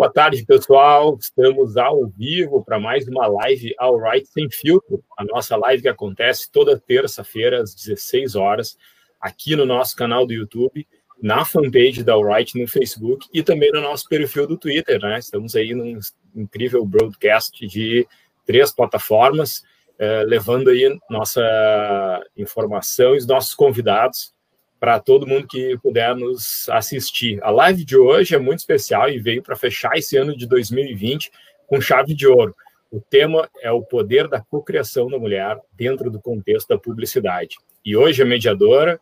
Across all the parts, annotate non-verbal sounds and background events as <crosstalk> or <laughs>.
Boa tarde, pessoal. Estamos ao vivo para mais uma live All Right Sem Filtro. A nossa live que acontece toda terça-feira às 16 horas, aqui no nosso canal do YouTube, na fanpage da All Right no Facebook e também no nosso perfil do Twitter, né? Estamos aí num incrível broadcast de três plataformas, eh, levando aí nossa informação e os nossos convidados para todo mundo que puder nos assistir. A live de hoje é muito especial e veio para fechar esse ano de 2020 com chave de ouro. O tema é o poder da cocriação da mulher dentro do contexto da publicidade. E hoje a mediadora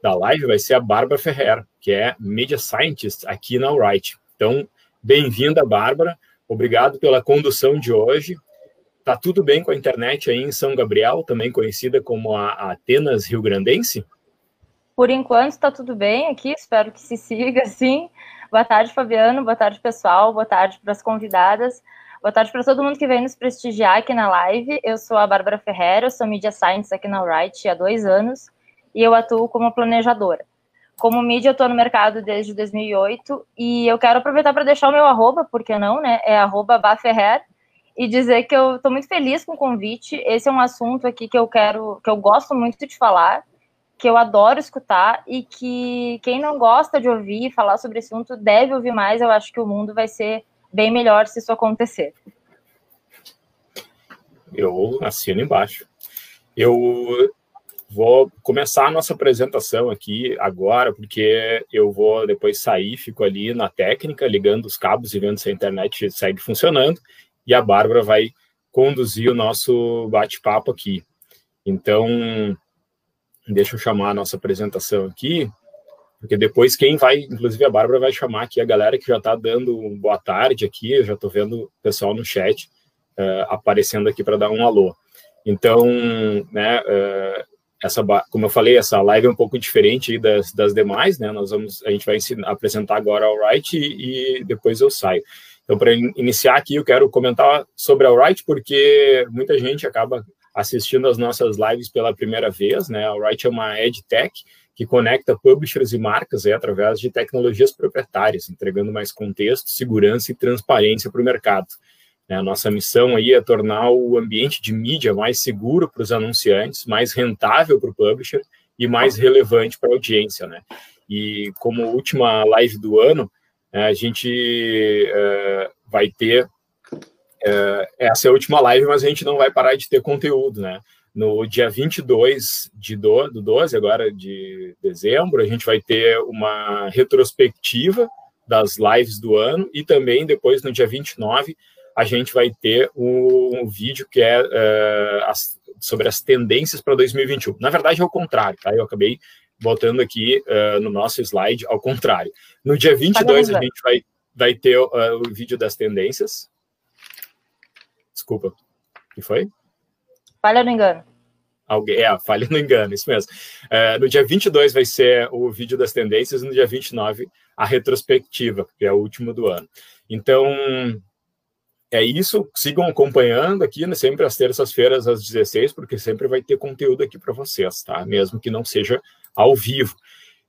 da live vai ser a Bárbara Ferrer, que é Media Scientist aqui na Alright. Então, bem-vinda, Bárbara. Obrigado pela condução de hoje. Tá tudo bem com a internet aí em São Gabriel, também conhecida como a Atenas Rio Grandense? Por enquanto está tudo bem aqui, espero que se siga <laughs> assim. Boa tarde, Fabiano. Boa tarde, pessoal. Boa tarde para as convidadas. Boa tarde para todo mundo que vem nos prestigiar aqui na live. Eu sou a Bárbara Ferreira, sou Media Science aqui na Wright há dois anos e eu atuo como planejadora. Como mídia, eu estou no mercado desde 2008 e eu quero aproveitar para deixar o meu arroba, porque não, né? É arroba Baferrer e dizer que eu estou muito feliz com o convite. Esse é um assunto aqui que eu quero, que eu gosto muito de falar que eu adoro escutar e que quem não gosta de ouvir falar sobre esse assunto deve ouvir mais. Eu acho que o mundo vai ser bem melhor se isso acontecer. Eu assino embaixo. Eu vou começar a nossa apresentação aqui agora, porque eu vou depois sair, fico ali na técnica, ligando os cabos e vendo se a internet segue funcionando, e a Bárbara vai conduzir o nosso bate-papo aqui. Então, Deixa eu chamar a nossa apresentação aqui, porque depois quem vai, inclusive a Bárbara vai chamar aqui a galera que já está dando um boa tarde aqui, eu já estou vendo o pessoal no chat uh, aparecendo aqui para dar um alô. Então, né, uh, essa, como eu falei, essa live é um pouco diferente das, das demais, né? Nós vamos, a gente vai ensinar, apresentar agora a Right e, e depois eu saio. Então, para iniciar aqui, eu quero comentar sobre a Right, porque muita gente acaba assistindo as nossas lives pela primeira vez, né? A Write é uma EdTech que conecta publishers e marcas aí, através de tecnologias proprietárias, entregando mais contexto, segurança e transparência para o mercado. Né? A nossa missão aí é tornar o ambiente de mídia mais seguro para os anunciantes, mais rentável para o publisher e mais relevante para a audiência. Né? E como última live do ano, né, a gente uh, vai ter é, essa é a última live, mas a gente não vai parar de ter conteúdo, né? No dia 22 de do, do 12, agora de dezembro, a gente vai ter uma retrospectiva das lives do ano e também depois, no dia 29, a gente vai ter um, um vídeo que é uh, as, sobre as tendências para 2021. Na verdade, é o contrário, tá? Eu acabei botando aqui uh, no nosso slide ao contrário. No dia 22, a gente vai, vai ter uh, o vídeo das tendências, Desculpa. Que foi? Falha no engano. Alguém, é, falha no engano, isso mesmo. É, no dia 22 vai ser o vídeo das tendências, no dia 29 a retrospectiva, que é o último do ano. Então, é isso. Sigam acompanhando aqui, né, sempre às terças-feiras às 16, porque sempre vai ter conteúdo aqui para vocês, tá? Mesmo que não seja ao vivo.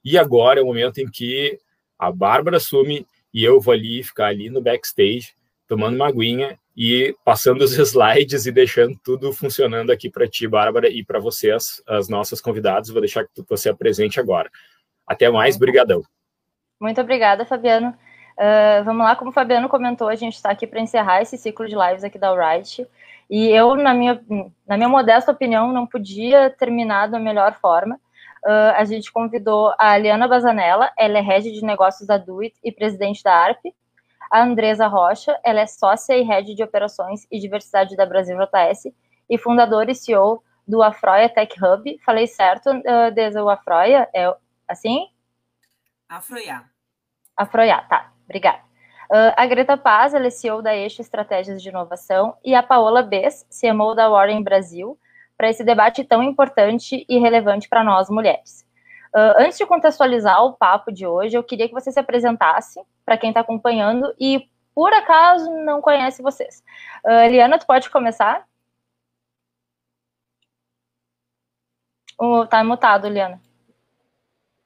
E agora é o momento em que a Bárbara assume e eu vou ali ficar ali no backstage tomando uma aguinha e passando os <laughs> slides e deixando tudo funcionando aqui para ti, Bárbara, e para vocês, as nossas convidadas. Vou deixar que você apresente agora. Até mais, brigadão. Muito obrigada, Fabiano. Uh, vamos lá, como o Fabiano comentou, a gente está aqui para encerrar esse ciclo de lives aqui da Alright. E eu, na minha, na minha modesta opinião, não podia terminar da melhor forma. Uh, a gente convidou a Aliana Bazanella, ela é head de negócios da Duit e presidente da ARP. A Andresa Rocha, ela é sócia e head de operações e diversidade da Brasil JS e fundadora e CEO do Afroia Tech Hub. Falei certo, uh, desde o Afroia? É assim? Afroia. Afroia, tá. Obrigada. Uh, a Greta Paz, ela é CEO da Eixo Estratégias de Inovação, e a Paola Bess, CMO da Warren Brasil, para esse debate tão importante e relevante para nós mulheres. Uh, antes de contextualizar o papo de hoje, eu queria que você se apresentasse para quem está acompanhando e, por acaso, não conhece vocês. Uh, Eliana, tu pode começar? Oh, tá mutado, Eliana.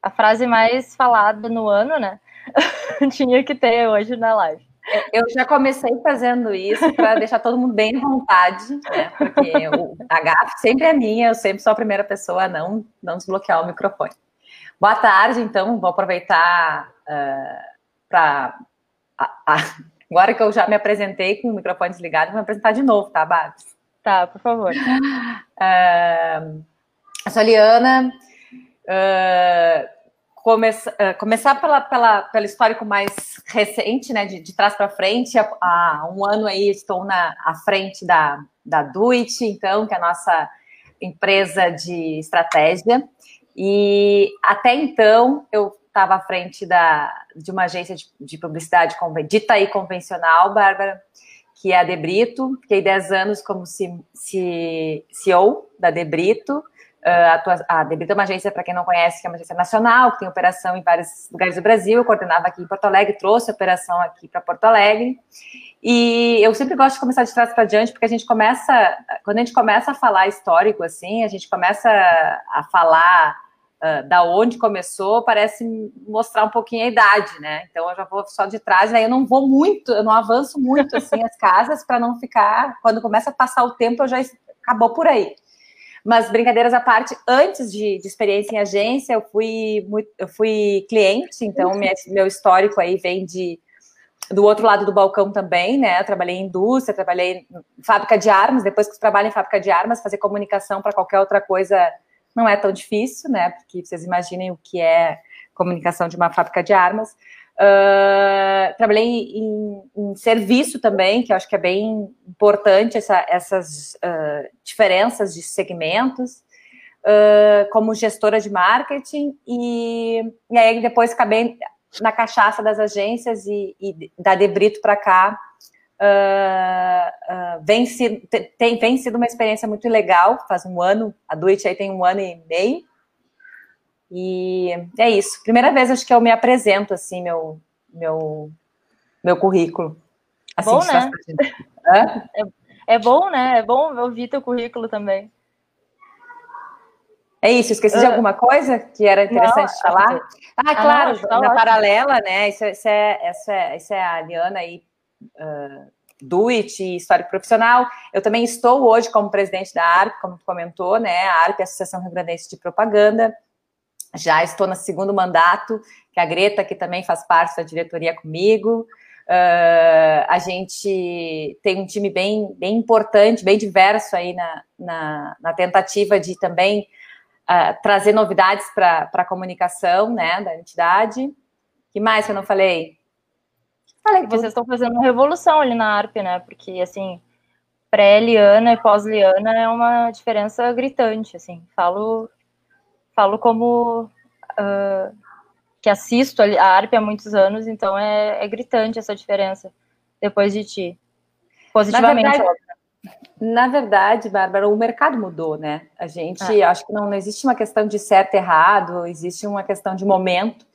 A frase mais falada no ano, né? <laughs> Tinha que ter hoje na live. Eu já comecei fazendo isso para <laughs> deixar todo mundo bem à vontade, né? Porque o, a gafe sempre é minha, eu sempre sou a primeira pessoa a não, não desbloquear o microfone. Boa tarde, então, vou aproveitar uh, ah, para. Agora que eu já me apresentei com o microfone desligado, vou me apresentar de novo, tá, Babs? Tá, por favor. Uh, <laughs> eu sou a Liana. Uh, começa, uh, começar pela, pela, pelo histórico mais recente, né, de, de trás para frente. Há, há, um ano aí estou na à frente da, da Duit, então, que é a nossa empresa de estratégia. E até então eu estava à frente da, de uma agência de, de publicidade dita aí convencional, Bárbara, que é a Debrito. Fiquei 10 anos como CEO da Debrito. Uh, a Debrito é uma agência, para quem não conhece, que é uma agência nacional, que tem operação em vários lugares do Brasil. Eu coordenava aqui em Porto Alegre, trouxe a operação aqui para Porto Alegre. E eu sempre gosto de começar de trás para diante, porque a gente começa, quando a gente começa a falar histórico, assim, a gente começa a falar uh, da onde começou, parece mostrar um pouquinho a idade, né? Então eu já vou só de trás, aí eu não vou muito, eu não avanço muito, assim, as casas, para não ficar, quando começa a passar o tempo, eu já acabou por aí. Mas brincadeiras à parte, antes de, de experiência em agência, eu fui, muito, eu fui cliente, então minha, meu histórico aí vem de do outro lado do balcão também, né? Eu trabalhei em indústria, trabalhei em fábrica de armas. Depois que você trabalha em fábrica de armas, fazer comunicação para qualquer outra coisa não é tão difícil, né? Porque vocês imaginem o que é comunicação de uma fábrica de armas. Uh, trabalhei em, em, serviço também, que eu acho que é bem importante essa, essas uh, diferenças de segmentos, uh, como gestora de marketing, e, e aí depois acabei na cachaça das agências e, e da Debrito para cá. Vem, sido, tem, vem sido uma experiência muito legal, faz um ano, a Duit aí tem um ano e meio, e é isso. Primeira vez acho que eu me apresento assim meu meu meu currículo. Assim, bom, né? <laughs> É, é, bom, né? É bom ouvir teu currículo também. É isso, esqueci de ah. alguma coisa que era interessante não, falar? Que... Ah, claro, ah, não, na paralela, né? Isso, isso, é, isso, é, isso é a Liana aí, uh, do IT, histórico profissional. Eu também estou hoje como presidente da ARP, como tu comentou, né? A ARP, Associação Rio Grandense de Propaganda. Já estou no segundo mandato, que a Greta, que também faz parte da diretoria comigo. Uh, a gente tem um time bem, bem importante, bem diverso aí na, na, na tentativa de também uh, trazer novidades para a comunicação né, da entidade. que mais que eu não falei? Falei Vocês estão fazendo uma revolução ali na ARP, né? Porque, assim, pré-Liana e pós-Liana é uma diferença gritante, assim. Falo falo como uh, que assisto a ARP há muitos anos, então é, é, gritante essa diferença depois de ti. Positivamente, na verdade, na verdade, Bárbara, o mercado mudou, né? A gente, ah. acho que não, não existe uma questão de certo e errado, existe uma questão de momento.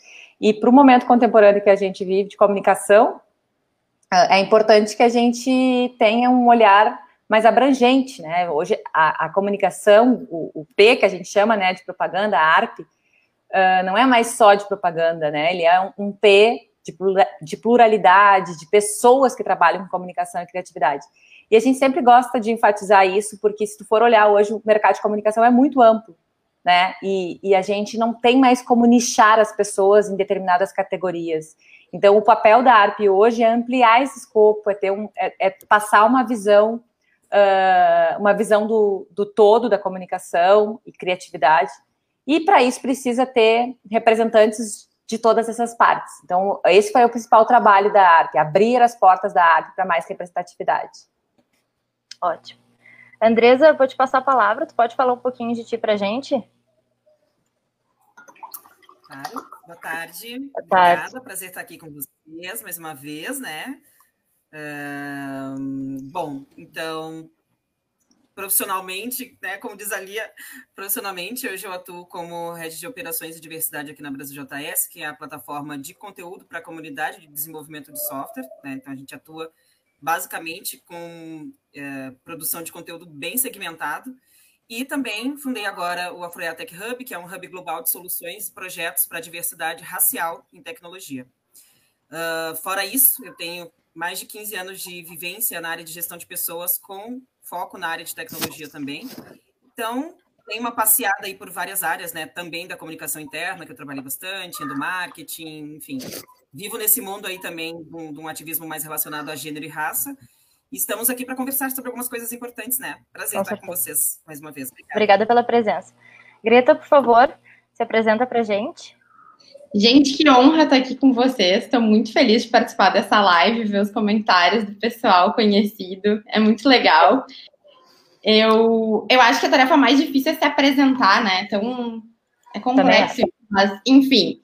E para o momento contemporâneo que a gente vive de comunicação, ah, é importante que a gente tenha um olhar mais abrangente, né? Hoje a, a comunicação, o, o, P que a gente chama, né, de propaganda, a ARP, uh, não é mais só de propaganda, né? Ele é um, um P de, de pluralidade, de pessoas que trabalham com comunicação e criatividade. E a gente sempre gosta de enfatizar isso, porque se tu for olhar hoje, o mercado de comunicação é muito amplo, né? E, e a gente não tem mais como nichar as pessoas em determinadas categorias. Então, o papel da ARP hoje é ampliar esse escopo, é, ter um, é, é passar uma visão uh, uma visão do, do todo da comunicação e criatividade. E para isso precisa ter representantes de todas essas partes. Então, esse foi o principal trabalho da arte, abrir as portas da arte para mais representatividade. Ótimo. Andresa, vou te passar a palavra, tu pode falar um pouquinho de ti para a gente? Claro. Boa tarde. Boa tarde. Obrigada, prazer estar aqui com vocês mais uma vez, né? Bom, então, profissionalmente, né, como diz a Lia, profissionalmente, hoje eu atuo como Head de Operações e Diversidade aqui na Brasil JS, que é a plataforma de conteúdo para a comunidade de desenvolvimento de software. Né? Então, a gente atua basicamente com é, produção de conteúdo bem segmentado. E também fundei agora o Afroia Tech Hub, que é um hub global de soluções e projetos para diversidade racial em tecnologia. Uh, fora isso, eu tenho mais de 15 anos de vivência na área de gestão de pessoas, com foco na área de tecnologia também. Então, tem uma passeada aí por várias áreas, né? Também da comunicação interna, que eu trabalhei bastante, do marketing, enfim. Vivo nesse mundo aí também de um, de um ativismo mais relacionado a gênero e raça. E estamos aqui para conversar sobre algumas coisas importantes, né? Prazer com estar certeza. com vocês mais uma vez. Obrigada. Obrigada pela presença. Greta, por favor, se apresenta para gente. Gente, que honra estar aqui com vocês. Estou muito feliz de participar dessa live, ver os comentários do pessoal conhecido. É muito legal. Eu, eu acho que a tarefa mais difícil é se apresentar, né? Então, é complexo. Mas, enfim,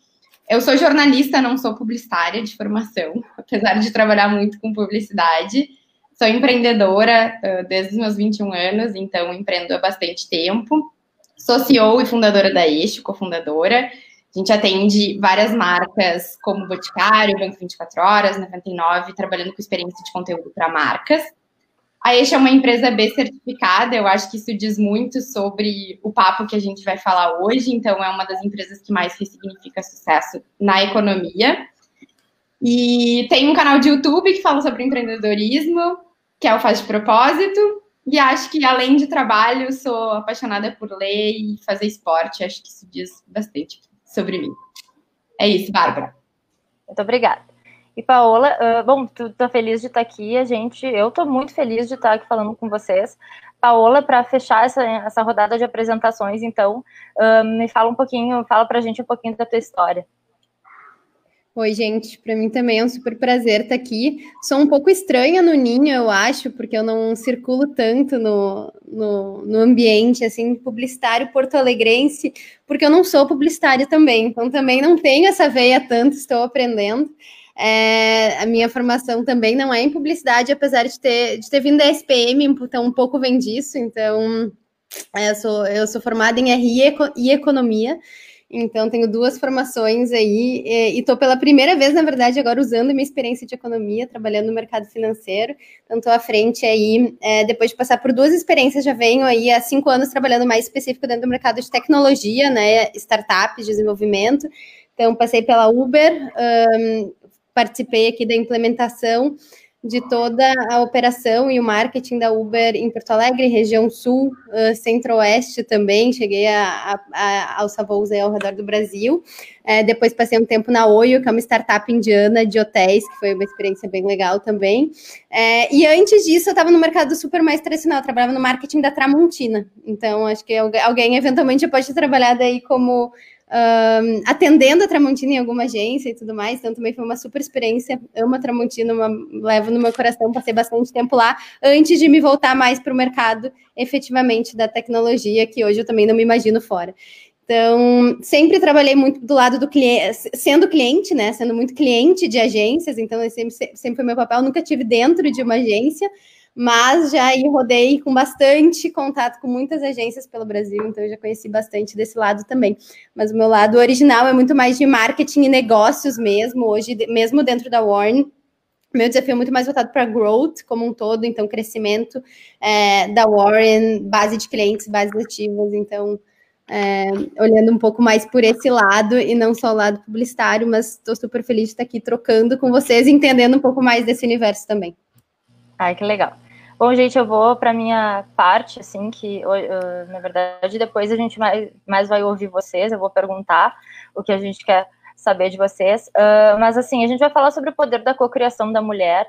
eu sou jornalista, não sou publicitária de formação, <laughs> apesar de trabalhar muito com publicidade. Sou empreendedora uh, desde os meus 21 anos, então empreendo há bastante tempo. Sou CEO e fundadora da Eixo, cofundadora. A gente atende várias marcas como Boticário, Banco 24 Horas, 99, trabalhando com experiência de conteúdo para marcas. A Eixo é uma empresa B certificada, eu acho que isso diz muito sobre o papo que a gente vai falar hoje, então é uma das empresas que mais ressignifica sucesso na economia. E tem um canal de YouTube que fala sobre empreendedorismo, que é o Faz de Propósito. E acho que, além de trabalho, sou apaixonada por ler e fazer esporte. Acho que isso diz bastante sobre mim. É isso, Bárbara. Muito obrigada. E Paola, uh, bom, tu tá feliz de estar aqui, a gente, eu tô muito feliz de estar aqui falando com vocês. Paola, para fechar essa, essa rodada de apresentações, então, uh, me fala um pouquinho, fala pra gente um pouquinho da tua história. Oi, gente. Para mim também é um super prazer estar aqui. Sou um pouco estranha no ninho, eu acho, porque eu não circulo tanto no, no, no ambiente assim publicitário porto-alegrense, porque eu não sou publicitária também. Então também não tenho essa veia tanto, estou aprendendo. É, a minha formação também não é em publicidade, apesar de ter, de ter vindo da SPM, então um pouco vem disso. Então, é, eu, sou, eu sou formada em RI e Economia. Então, tenho duas formações aí e estou pela primeira vez, na verdade, agora usando minha experiência de economia, trabalhando no mercado financeiro. Então, estou à frente aí, é, depois de passar por duas experiências, já venho aí há cinco anos trabalhando mais específico dentro do mercado de tecnologia, né, startups, desenvolvimento. Então, passei pela Uber, um, participei aqui da implementação de toda a operação e o marketing da Uber em Porto Alegre, região sul, uh, centro-oeste também, cheguei a, a, a alçar voos ao redor do Brasil. É, depois passei um tempo na Oio, que é uma startup indiana de hotéis, que foi uma experiência bem legal também. É, e antes disso, eu estava no mercado super mais tradicional, eu trabalhava no marketing da Tramontina. Então, acho que alguém eventualmente pode ter trabalhado aí como um, atendendo a Tramontina em alguma agência e tudo mais, então também foi uma super experiência. Amo a Tramontina, uma, levo no meu coração, passei bastante tempo lá antes de me voltar mais para o mercado efetivamente da tecnologia, que hoje eu também não me imagino fora. Então, sempre trabalhei muito do lado do cliente, sendo cliente, né? Sendo muito cliente de agências, então sempre, sempre foi meu papel, nunca tive dentro de uma agência, mas já rodei com bastante contato com muitas agências pelo Brasil, então eu já conheci bastante desse lado também. Mas o meu lado original é muito mais de marketing e negócios mesmo, hoje, mesmo dentro da Warren. Meu desafio é muito mais voltado para growth como um todo, então crescimento é, da Warren, base de clientes, bases ativas, então é, olhando um pouco mais por esse lado e não só o lado publicitário, mas estou super feliz de estar aqui trocando com vocês, entendendo um pouco mais desse universo também. Ai, que legal. Bom, gente, eu vou para minha parte, assim, que na verdade depois a gente mais, mais vai ouvir vocês, eu vou perguntar o que a gente quer saber de vocês. Uh, mas, assim, a gente vai falar sobre o poder da cocriação da mulher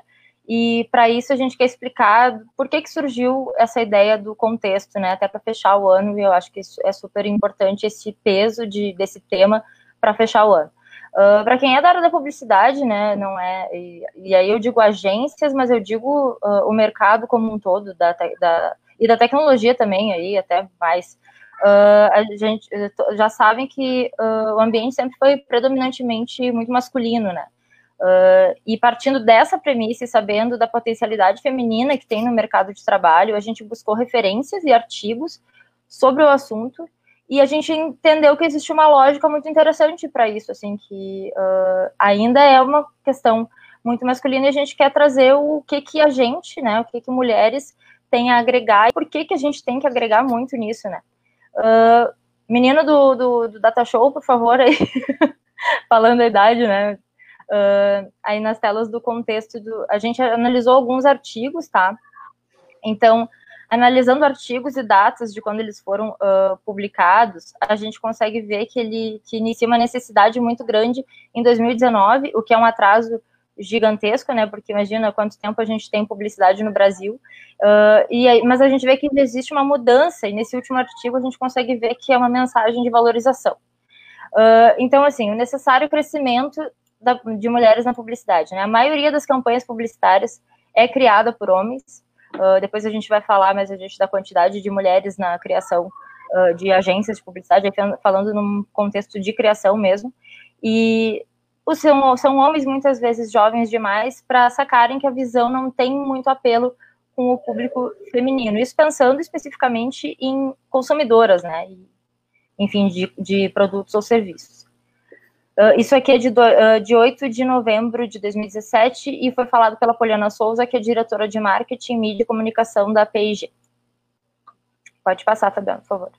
e para isso a gente quer explicar por que, que surgiu essa ideia do contexto, né? Até para fechar o ano, e eu acho que isso é super importante esse peso de, desse tema para fechar o ano. Uh, ah, para quem é da área da publicidade, né, não é, e, e aí eu digo agências, mas eu digo uh, o mercado como um todo da, da, e da tecnologia também, aí até mais. Uh, a gente já sabem que o ambiente sempre foi predominantemente muito masculino, né? E partindo dessa premissa e sabendo da potencialidade feminina que tem no mercado de trabalho, a gente buscou referências e artigos sobre o assunto e a gente entendeu que existe uma lógica muito interessante para isso, assim, que uh, ainda é uma questão muito masculina e a gente quer trazer o que que a gente, né, o que que mulheres têm a agregar e por que que a gente tem que agregar muito nisso, né. Uh, menino do, do, do, Data Show, por favor, aí, <laughs> falando a idade, né, uh, aí nas telas do contexto, do, a gente analisou alguns artigos, tá, então, analisando artigos e datas de quando eles foram uh, publicados, a gente consegue ver que ele que inicia uma necessidade muito grande em 2019, o que é um atraso gigantesco, né? Porque imagina quanto tempo a gente tem publicidade no Brasil. Uh, e aí, mas a gente vê que existe uma mudança, e nesse último artigo a gente consegue ver que é uma mensagem de valorização. Uh, então, assim, o necessário crescimento da, de mulheres na publicidade. Né? A maioria das campanhas publicitárias é criada por homens, Uh, depois a gente vai falar mais a gente da quantidade de mulheres na criação uh, de agências de publicidade, falando num contexto de criação mesmo. E os, são, são homens muitas vezes jovens demais para sacarem que a visão não tem muito apelo com o público feminino. Isso pensando especificamente em consumidoras, né? Enfim, de, de produtos ou serviços. Uh, isso aqui é de, do, uh, de 8 de novembro de 2017 e foi falado pela Poliana Souza, que é diretora de marketing, mídia e comunicação da PIG. Pode passar, Fabiano, por favor.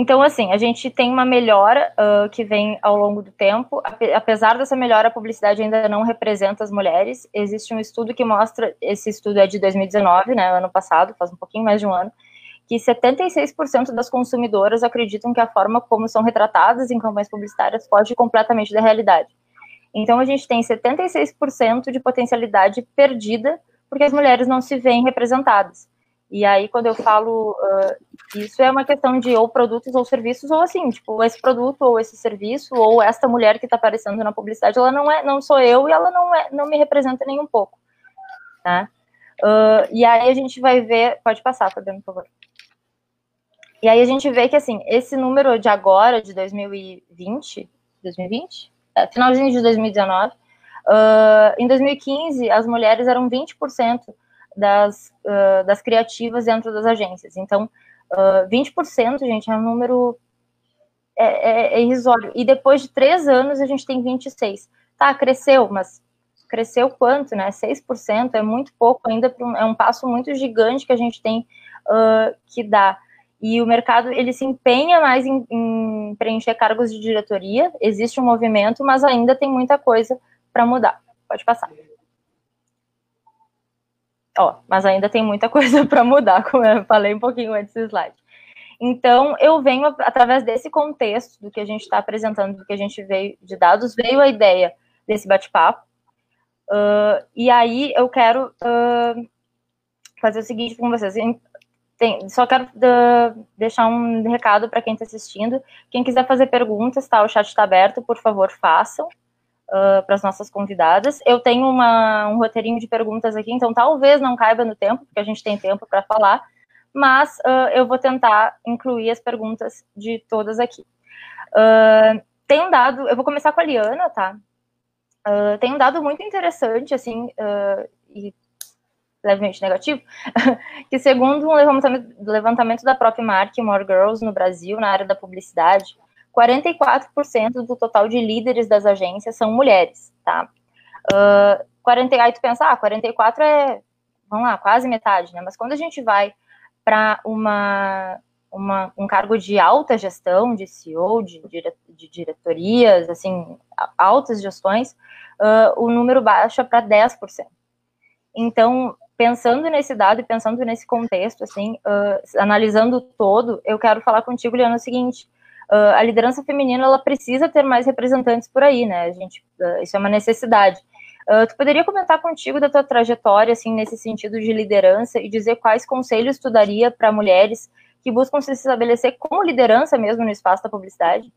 Então, assim, a gente tem uma melhora uh, que vem ao longo do tempo. Apesar dessa melhora, a publicidade ainda não representa as mulheres. Existe um estudo que mostra, esse estudo é de 2019, né, ano passado, faz um pouquinho mais de um ano, que 76% das consumidoras acreditam que a forma como são retratadas em campanhas publicitárias foge completamente da realidade. Então, a gente tem 76% de potencialidade perdida porque as mulheres não se veem representadas. E aí, quando eu falo uh, isso, é uma questão de ou produtos ou serviços, ou assim, tipo, esse produto ou esse serviço, ou esta mulher que está aparecendo na publicidade, ela não é, não sou eu e ela não, é, não me representa nem um pouco. Tá? Uh, e aí a gente vai ver. Pode passar, Fabiano, por favor. E aí a gente vê que, assim, esse número de agora, de 2020, 2020? É, finalzinho de 2019, uh, em 2015, as mulheres eram 20% das, uh, das criativas dentro das agências. Então, uh, 20%, gente, é um número é, é, é, irrisório. E depois de três anos, a gente tem 26%. Tá, cresceu, mas cresceu quanto, né? 6% é muito pouco ainda, é um passo muito gigante que a gente tem uh, que dar. E o mercado ele se empenha mais em, em preencher cargos de diretoria. Existe um movimento, mas ainda tem muita coisa para mudar. Pode passar. Ó, mas ainda tem muita <laughs> coisa para mudar, como eu falei um pouquinho antes do slide. Então, eu venho, através desse contexto do que a gente está apresentando, do que a gente veio de dados, veio a ideia desse bate-papo. Uh, e aí eu quero uh, fazer o seguinte com vocês tem, só quero deixar um recado para quem está assistindo. Quem quiser fazer perguntas, tá? O chat está aberto, por favor, façam uh, para as nossas convidadas. Eu tenho uma, um roteirinho de perguntas aqui, então talvez não caiba no tempo, porque a gente tem tempo para falar, mas uh, eu vou tentar incluir as perguntas de todas aqui. tem um dado, eu vou começar com a Liana, tá? tem um dado muito interessante, assim, e levemente negativo, <laughs> que segundo um levantamento, levantamento da própria marca More Girls no Brasil, na área da publicidade, 44% do total de líderes das agências são mulheres, tá? Uh, 40, aí tu pensa, ah, 44 é, vamos lá, quase metade, né? Mas quando a gente vai para uma, uma, um cargo de alta gestão, de CEO, de, de diretorias, assim, altas gestões, uh, o número baixa para 10%. Então, pensando nesse dado e pensando nesse contexto, assim, uh, analisando todo, eu quero falar contigo, Liana, o seguinte: uh, a liderança feminina ela precisa ter mais representantes por aí, né? A gente, uh, isso é uma necessidade. tu poderia comentar contigo da tua trajetória, assim, nesse sentido de liderança e dizer quais conselhos tu daria para mulheres que buscam se estabelecer como liderança mesmo no espaço da publicidade?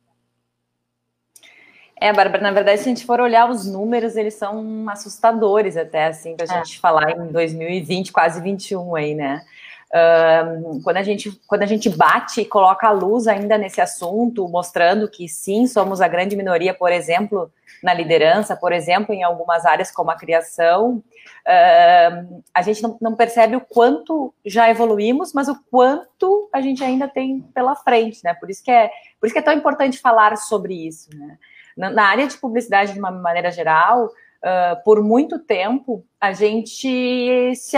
É, Bárbara, na verdade, se a gente for olhar os números, eles são assustadores até, assim, para a é. gente falar em 2020, quase 21 aí, né? Uh, quando, a gente, quando a gente bate e coloca a luz ainda nesse assunto, mostrando que sim, somos a grande minoria, por exemplo, na liderança, por exemplo, em algumas áreas como a criação, uh, a gente não, não, percebe o quanto já evoluímos, mas o quanto a gente ainda tem pela frente, né? Por isso que é, por isso que é tão importante falar sobre isso, né? Na, na área de publicidade, de uma maneira geral, uh, por muito tempo, a gente se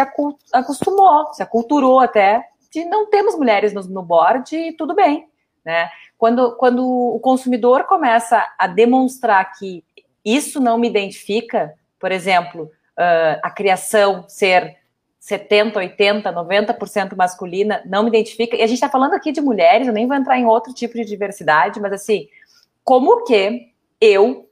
acostumou, se aculturou até, de não temos mulheres no, no board e tudo bem, né? Quando, quando o consumidor começa a demonstrar que isso não me identifica, por exemplo, uh, a criação ser 70, 80, 90% masculina, não me identifica. E a gente está falando aqui de mulheres, eu nem vou entrar em outro tipo de diversidade, mas assim, como que eu,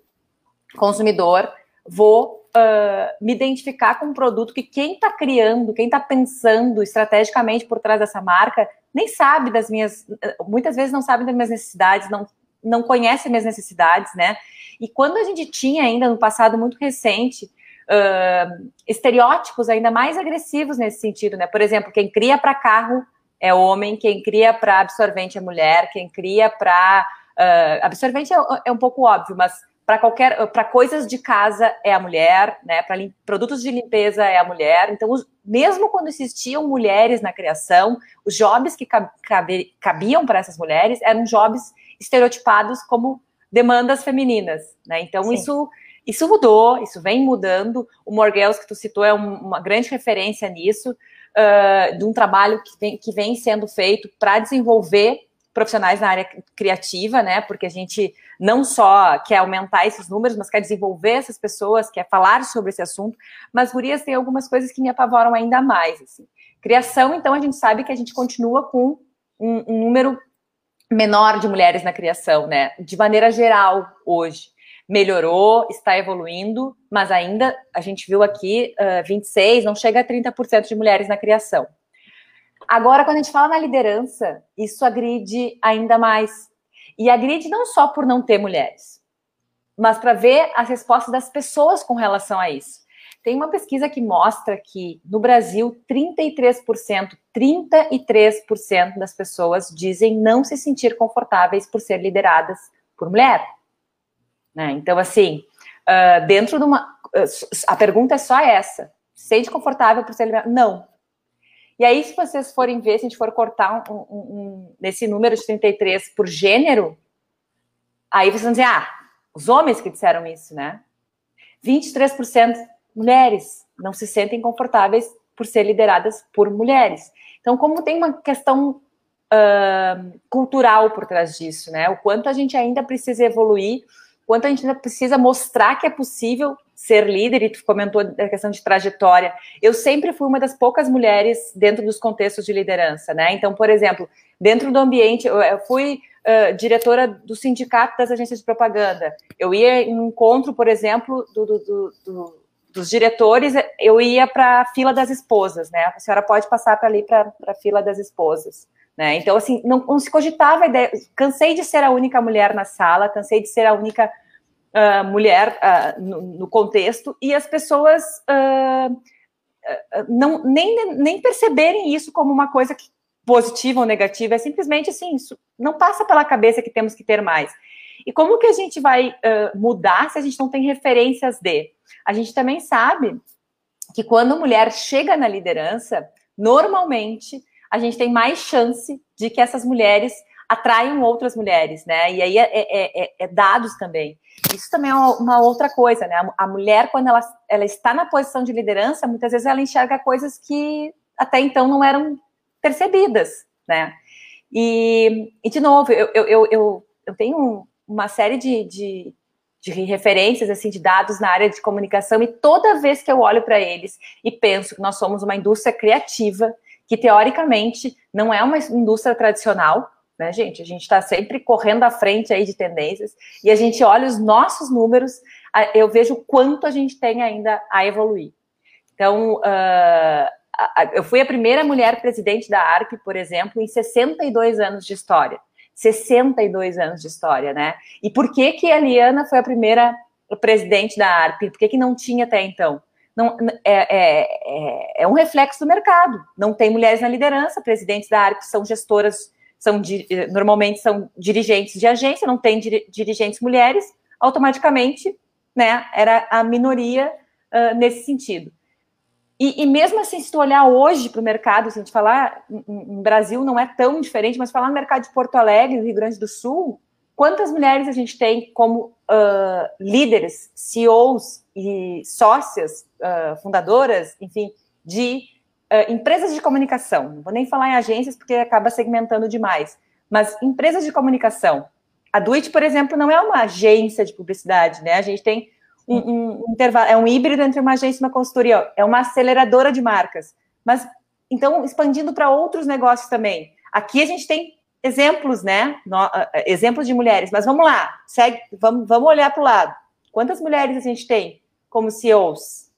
consumidor, vou uh, me identificar com um produto que quem está criando, quem está pensando estrategicamente por trás dessa marca, nem sabe das minhas, muitas vezes não sabe das minhas necessidades, não, não conhece minhas necessidades, né? E quando a gente tinha ainda no passado muito recente uh, estereótipos ainda mais agressivos nesse sentido, né? Por exemplo, quem cria para carro é homem, quem cria para absorvente é mulher, quem cria para uh, absorvente é, é um pouco óbvio, mas para qualquer para coisas de casa é a mulher, né? Para produtos de limpeza é a mulher. Então, os, mesmo quando existiam mulheres na criação, os jobs que cabe, cabiam para essas mulheres eram jobs estereotipados como demandas femininas, né? Então Sim. isso isso mudou, isso vem mudando. O Morgels que tu citou é um, uma grande referência nisso, uh, de um trabalho que vem, que vem sendo feito para desenvolver profissionais na área criativa, né? Porque a gente não só quer aumentar esses números, mas quer desenvolver essas pessoas, quer falar sobre esse assunto. Mas, Gurias, tem algumas coisas que me apavoram ainda mais. Assim. Criação, então, a gente sabe que a gente continua com um, um número menor de mulheres na criação, né? De maneira geral, hoje. Melhorou, está evoluindo, mas ainda a gente viu aqui uh, 26, não chega a 30% de mulheres na criação. Agora, quando a gente fala na liderança, isso agride ainda mais. E agride não só por não ter mulheres, mas para ver as respostas das pessoas com relação a isso. Tem uma pesquisa que mostra que no Brasil, 33%, 33% das pessoas dizem não se sentir confortáveis por ser lideradas por mulher. Né? Então, assim, uh, dentro de uma. Uh, a pergunta é só essa: sente confortável por ser liderada? Não. E aí, se vocês forem ver, se a gente for cortar um, um, um, nesse número de 33 por gênero, aí vocês vão dizer, ah, os homens que disseram isso, né? 23% mulheres não se sentem confortáveis por ser lideradas por mulheres. Então, como tem uma questão uh, cultural por trás disso, né? O quanto a gente ainda precisa evoluir, quanto a gente ainda precisa mostrar que é possível ser líder, e tu comentou a questão de trajetória. Eu sempre fui uma das poucas mulheres dentro dos contextos de liderança, né? Então, por exemplo, dentro do ambiente, eu fui uh, diretora do sindicato das agências de propaganda. Eu ia em um encontro, por exemplo, do, do, do, dos diretores, eu ia para a fila das esposas, né? A senhora pode passar para ali para a fila das esposas. Né? Então, assim, não, não, se cogitava a ideia. Cansei de ser a única mulher na sala, cansei de ser a única uh, mulher uh, no, no, contexto, e as pessoas uh, não, nem, nem perceberem isso como uma coisa que, positiva ou negativa, é simplesmente assim, isso não passa pela cabeça que temos que ter mais. E como que a gente vai mudar se a gente não tem referências de? A gente também sabe que quando a mulher chega na liderança, normalmente a gente tem mais chance de que essas mulheres atraiam outras mulheres, né? E aí é, é, é, é dados também. Isso também é uma outra coisa, né? A mulher, quando ela, ela está na posição de liderança, muitas vezes ela enxerga coisas que até então não eram percebidas, né? E, e de novo, eu, eu, eu, eu tenho uma série de, de, de referências, assim, de dados na área de comunicação, e toda vez que eu olho para eles e penso que nós somos uma indústria criativa, que teoricamente não é uma indústria tradicional, né, gente? A gente está sempre correndo à frente aí de tendências e a gente olha os nossos números, eu vejo quanto a gente tem ainda a evoluir. Então, uh, eu fui a primeira mulher presidente da ARP, por exemplo, em 62 anos de história. 62 anos de história, né? E por que que a Liana foi a primeira presidente da ARP? Por que que não tinha até então? Não, é, é, é, é um reflexo do mercado. Não tem mulheres na liderança, presidentes da ARP são gestoras, são normalmente são dirigentes de agência, não tem dirigentes mulheres, automaticamente, né, era a minoria uh, nesse sentido. E, e, mesmo assim, se tu olhar hoje para o mercado, se a gente falar em Brasil não é tão diferente, mas falar no mercado de Porto Alegre, no Rio Grande do Sul, quantas mulheres a gente tem como uh, líderes, CEOs e sócias, uh, fundadoras, enfim, de uh, empresas de comunicação. Não vou nem falar em agências porque acaba segmentando demais, mas empresas de comunicação. A Duit, por exemplo, não é uma agência de publicidade, né? A gente tem um, um, intervalo, é um híbrido entre uma agência e uma consultoria, é uma aceleradora de marcas. Mas, então, expandindo para outros negócios também. Aqui a gente tem exemplos, né? No, uh, exemplos de mulheres, mas vamos lá, segue, vamos, vamos olhar para o lado. Quantas mulheres a gente tem como CEOs?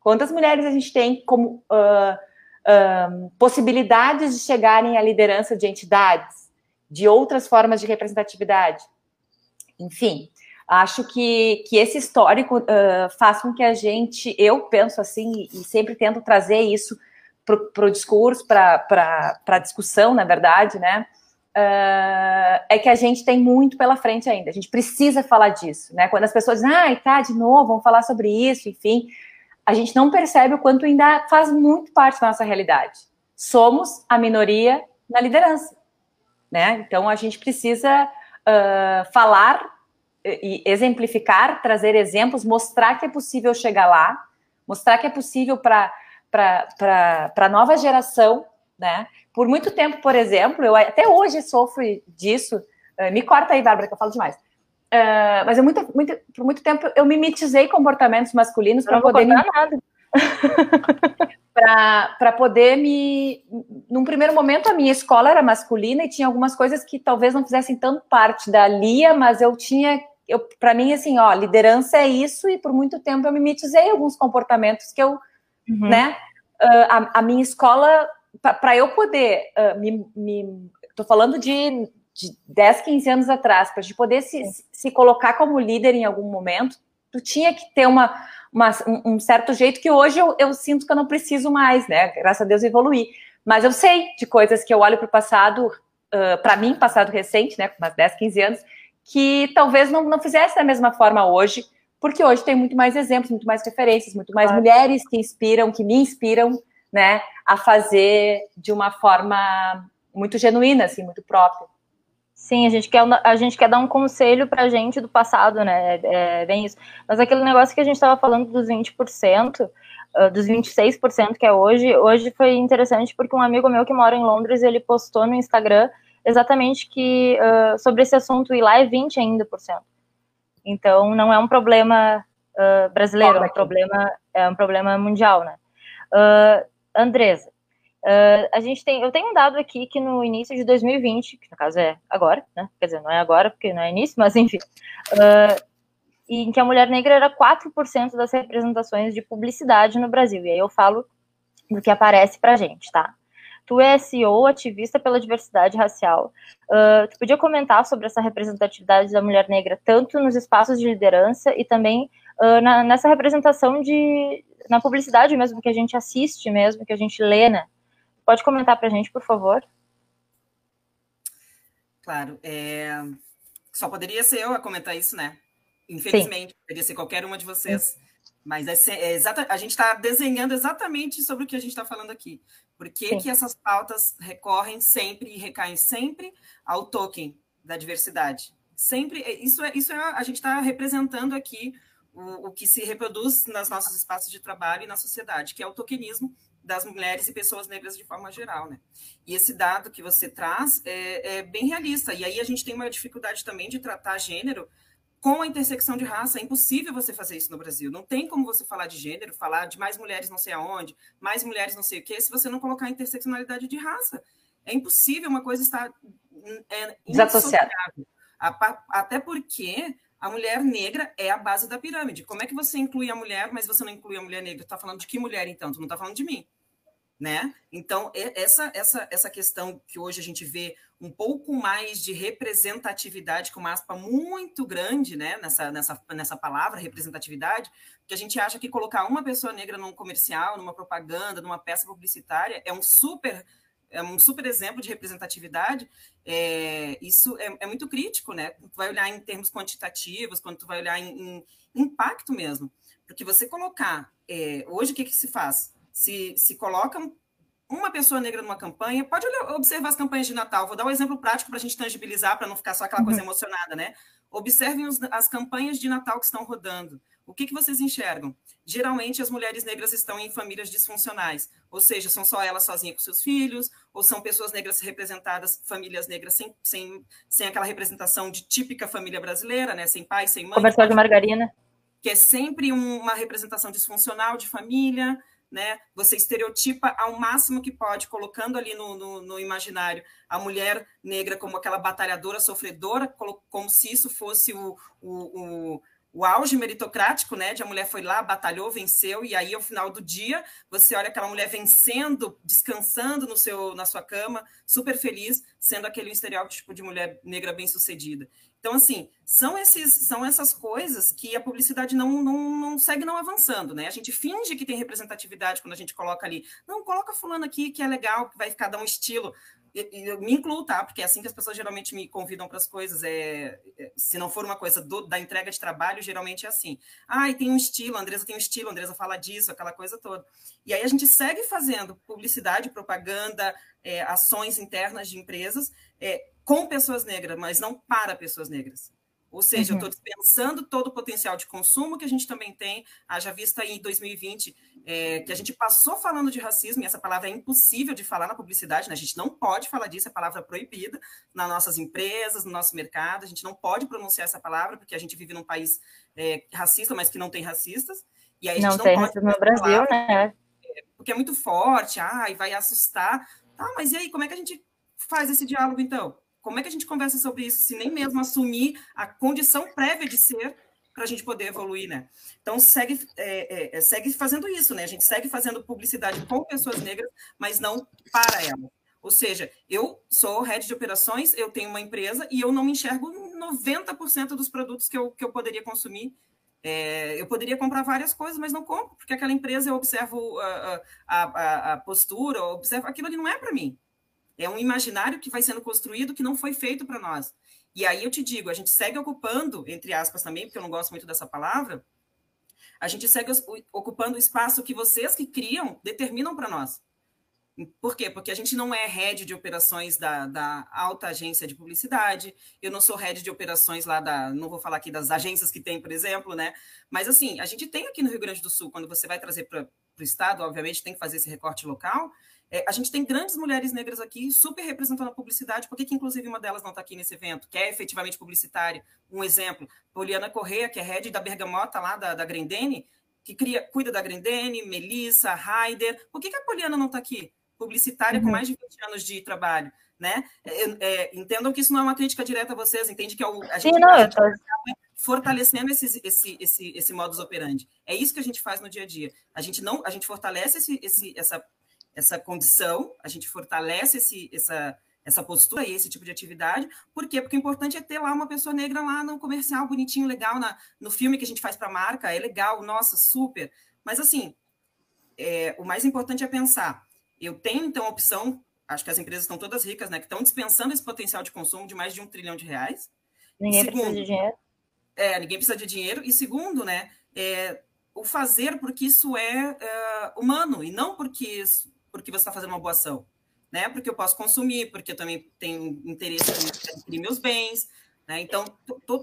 Quantas mulheres a gente tem como uh, uh, possibilidades de chegarem à liderança de entidades, de outras formas de representatividade? Enfim, Acho que, que esse histórico uh, faz com que a gente, eu penso assim, e sempre tento trazer isso para o discurso, para a discussão, na verdade, né? Uh, é que a gente tem muito pela frente ainda. A gente precisa falar disso, né? Quando as pessoas dizem, ah, tá, de novo, vamos falar sobre isso, enfim, a gente não percebe o quanto ainda faz muito parte da nossa realidade. Somos a minoria na liderança, né? Então a gente precisa uh, falar e exemplificar, trazer exemplos, mostrar que é possível chegar lá, mostrar que é possível para a nova geração, né? Por muito tempo, por exemplo, eu até hoje sofro disso. Me corta aí, Bárbara, que eu falo demais. Uh, mas eu muito, muito, por muito tempo eu mimetizei comportamentos masculinos para poder me... nada. <laughs> para poder me. Num primeiro momento, a minha escola era masculina e tinha algumas coisas que talvez não fizessem tanto parte da Lia, mas eu tinha. Eu, para mim, assim, ó, liderança é isso, e por muito tempo eu mimetizei alguns comportamentos que eu, uhum. né? Uh, a, a, minha escola, para eu poder uh, me, me. Tô falando de, de 10, 15 anos atrás, para a gente poder se, se colocar como líder em algum momento, tu tinha que ter uma uma, um certo jeito que hoje eu, eu, sinto que eu não preciso mais, né? Graças a Deus evoluí. Mas eu sei de coisas que eu olho para o passado, uh, para mim, passado recente, né? Com umas 10, 15 anos, que talvez não, não fizesse da mesma forma hoje, porque hoje tem muito mais exemplos, muito mais referências, muito mais claro. mulheres que inspiram, que me inspiram, né? A fazer de uma forma muito genuína, assim, muito própria. Sim, a gente quer, a gente quer dar um conselho para a gente do passado, né? É, é bem isso. Mas aquele negócio que a gente estava falando dos 20%, uh, dos 26% que é hoje, hoje foi interessante porque um amigo meu que mora em Londres, ele postou no Instagram exatamente que uh, sobre esse assunto e lá é 20 ainda por cento. Então não é um problema uh, brasileiro, é um problema, é um problema mundial, né? Andresa, Uh, a gente tem, eu tenho um dado aqui que no início de 2020, que no caso é agora, né? Quer dizer, não é agora porque não é início, mas enfim, uh, em que a mulher negra era 4% das representações de publicidade no Brasil. E aí eu falo do que aparece pra gente, tá? Tu é CEO, ativista pela diversidade racial. Uh, tu podia comentar sobre essa representatividade da mulher negra, tanto nos espaços de liderança e também uh, na, nessa representação de na publicidade mesmo, que a gente assiste mesmo, que a gente lê, né? Pode comentar para a gente, por favor? Claro. É... Só poderia ser eu a comentar isso, né? Infelizmente, Sim. poderia ser qualquer uma de vocês. Sim. Mas é, é exata, a gente está desenhando exatamente sobre o que a gente está falando aqui. Por que, que essas pautas recorrem sempre e recaem sempre ao token da diversidade? Sempre, é, isso é, isso é a gente está representando aqui o, o que se reproduz nos nossos espaços de trabalho e na sociedade, que é o tokenismo das mulheres e pessoas negras de forma geral, né? E esse dado que você traz é, é, bem realista. E aí a gente tem uma dificuldade também de tratar gênero com a intersecção de raça. É impossível você fazer isso no Brasil. Não tem como você falar de gênero, falar de mais mulheres não sei aonde, mais mulheres não sei o quê, se você não colocar interseccionalidade de raça. É impossível, uma coisa está é, desassociada. Até porque a mulher negra é a base da pirâmide. Como é que você inclui a mulher, mas você não inclui a mulher negra? Está falando de que mulher, então? Tu não está falando de mim. Né? Então, essa, essa, essa questão que hoje a gente vê um pouco mais de representatividade, com uma aspa muito grande né, nessa, nessa, nessa palavra, representatividade, que a gente acha que colocar uma pessoa negra num comercial, numa propaganda, numa peça publicitária, é um super é um super exemplo de representatividade, é, isso é, é, muito crítico, né? Tu vai olhar em termos quantitativos, quando tu vai olhar em, em impacto mesmo. Porque você colocar, é, hoje o que, que se faz? Se, se coloca uma pessoa negra numa campanha, pode observar as campanhas de Natal. Vou dar um exemplo prático para a gente tangibilizar, para não ficar só aquela coisa uhum. emocionada, né? Observem os, as campanhas de Natal que estão rodando. O que, que vocês enxergam? Geralmente as mulheres negras estão em famílias disfuncionais, ou seja, são só elas sozinhas com seus filhos, ou são pessoas negras representadas, famílias negras sem, sem, sem aquela representação de típica família brasileira, né? Sem pai, sem mãe. Comercial de margarina. Que é sempre um, uma representação disfuncional de família, né? Você estereotipa ao máximo que pode, colocando ali no, no, no, imaginário a mulher negra como aquela batalhadora, sofredora, como se isso fosse o, o, o o auge meritocrático, né? De a mulher foi lá, batalhou, venceu, e aí ao final do dia você olha aquela mulher vencendo, descansando no seu, na sua cama, super feliz, sendo aquele estereótipo de mulher negra bem-sucedida. Então, assim, são, esses, são essas coisas que a publicidade não, não, não segue não avançando, né? A gente finge que tem representatividade quando a gente coloca ali. Não, coloca fulano aqui que é legal, que vai ficar dar um estilo eu me incluo, tá? Porque é assim que as pessoas geralmente me convidam para as coisas. É, é, se não for uma coisa do, da entrega de trabalho, geralmente é assim. Ah, tem um estilo, a Andresa tem um estilo, a Andresa fala disso, aquela coisa toda. E aí a gente segue fazendo publicidade, propaganda, é, ações internas de empresas é, com pessoas negras, mas não para pessoas negras. Ou seja, uhum. eu estou dispensando todo o potencial de consumo que a gente também tem, haja vista em 2020, é, que a gente passou falando de racismo, e essa palavra é impossível de falar na publicidade, né? a gente não pode falar disso, é palavra proibida nas nossas empresas, no nosso mercado, a gente não pode pronunciar essa palavra, porque a gente vive num país é, racista, mas que não tem racistas, e aí a gente não, não tem pode no Brasil, palavra, né? Porque é muito forte, ah, e vai assustar. Tá, mas e aí, como é que a gente faz esse diálogo, então? Como é que a gente conversa sobre isso, se nem mesmo assumir a condição prévia de ser para a gente poder evoluir, né? Então segue, é, é, é, segue fazendo isso, né? A gente segue fazendo publicidade com pessoas negras, mas não para elas. Ou seja, eu sou head de operações, eu tenho uma empresa e eu não me enxergo 90% dos produtos que eu, que eu poderia consumir. É, eu poderia comprar várias coisas, mas não compro, porque aquela empresa eu observo a, a, a, a postura, observo aquilo ali não é para mim. É um imaginário que vai sendo construído que não foi feito para nós. E aí eu te digo, a gente segue ocupando, entre aspas também, porque eu não gosto muito dessa palavra, a gente segue ocupando o espaço que vocês que criam determinam para nós. Por quê? Porque a gente não é head de operações da, da, alta agência de publicidade, eu não sou head de operações lá da. Não vou falar aqui das agências que tem, por exemplo, né? Mas assim, a gente tem aqui no Rio Grande do Sul, quando você vai trazer para o Estado, obviamente tem que fazer esse recorte local, é, a gente tem grandes mulheres negras aqui, super representando a publicidade. Por que, que inclusive, uma delas não está aqui nesse evento, que é efetivamente publicitária? Um exemplo, Poliana Correia, que é head da Bergamota, lá da, da Grendene, que cria, cuida da Grendene, Melissa, Raider. Por que, que a Poliana não está aqui? Publicitária uhum. com mais de 20 anos de trabalho. Né? É, é, entendam que isso não é uma crítica direta a vocês, entende que é o, a gente, tô... fortalecendo esse, esse, esse, esse modus operandi. É isso que a gente faz no dia a dia. A gente não, a gente fortalece esse, esse, essa essa condição, a gente fortalece esse, essa, essa postura e esse tipo de atividade. Por quê? Porque o importante é ter lá uma pessoa negra lá no comercial, bonitinho, legal, na, no filme que a gente faz para a marca, é legal, nossa, super. Mas, assim, é, o mais importante é pensar. Eu tenho, então, a opção, acho que as empresas estão todas ricas, né, que estão dispensando esse potencial de consumo de mais de um trilhão de reais. Ninguém segundo, precisa de dinheiro. É, ninguém precisa de dinheiro. E segundo, né, é, o fazer porque isso é, é humano, e não porque porque você está fazendo uma boa ação, né? Porque eu posso consumir, porque eu também tenho interesse em adquirir meus bens, né? Então,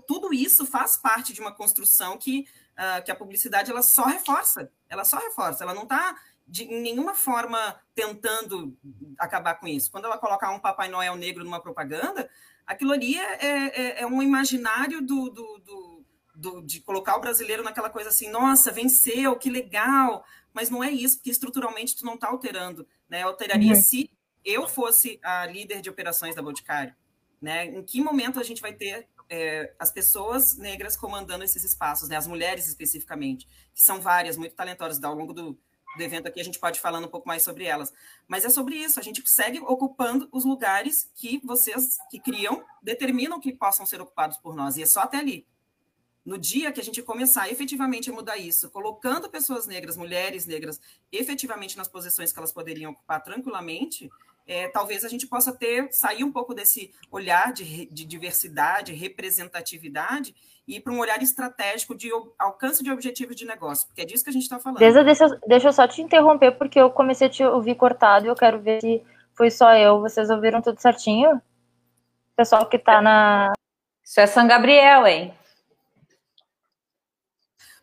tudo isso faz parte de uma construção que, uh, que a publicidade ela só reforça, ela só reforça, ela não está de nenhuma forma tentando acabar com isso. Quando ela colocar um Papai Noel negro numa propaganda, aquilo ali é, é, é um imaginário do, do, do, do, de colocar o brasileiro naquela coisa assim, nossa, venceu, que legal, mas não é isso, porque estruturalmente tu não está alterando, né? Eu alteraria uhum. se eu fosse a líder de operações da Boticário, né? Em que momento a gente vai ter é, as pessoas negras comandando esses espaços, né? As mulheres especificamente, que são várias, muito talentosas ao longo do, do evento aqui a gente pode falando um pouco mais sobre elas. Mas é sobre isso, a gente segue ocupando os lugares que vocês que criam determinam que possam ser ocupados por nós, e é só até ali. No dia que a gente começar efetivamente a mudar isso, colocando pessoas negras, mulheres negras, efetivamente nas posições que elas poderiam ocupar tranquilamente, é, talvez a gente possa ter sair um pouco desse olhar de, de diversidade, representatividade e para um olhar estratégico de alcance de objetivos de negócio, porque é disso que a gente está falando. Deixa, deixa, deixa eu só te interromper, porque eu comecei a te ouvir cortado e eu quero ver se foi só eu. Vocês ouviram tudo certinho? Pessoal que está na. Isso é São Gabriel, hein?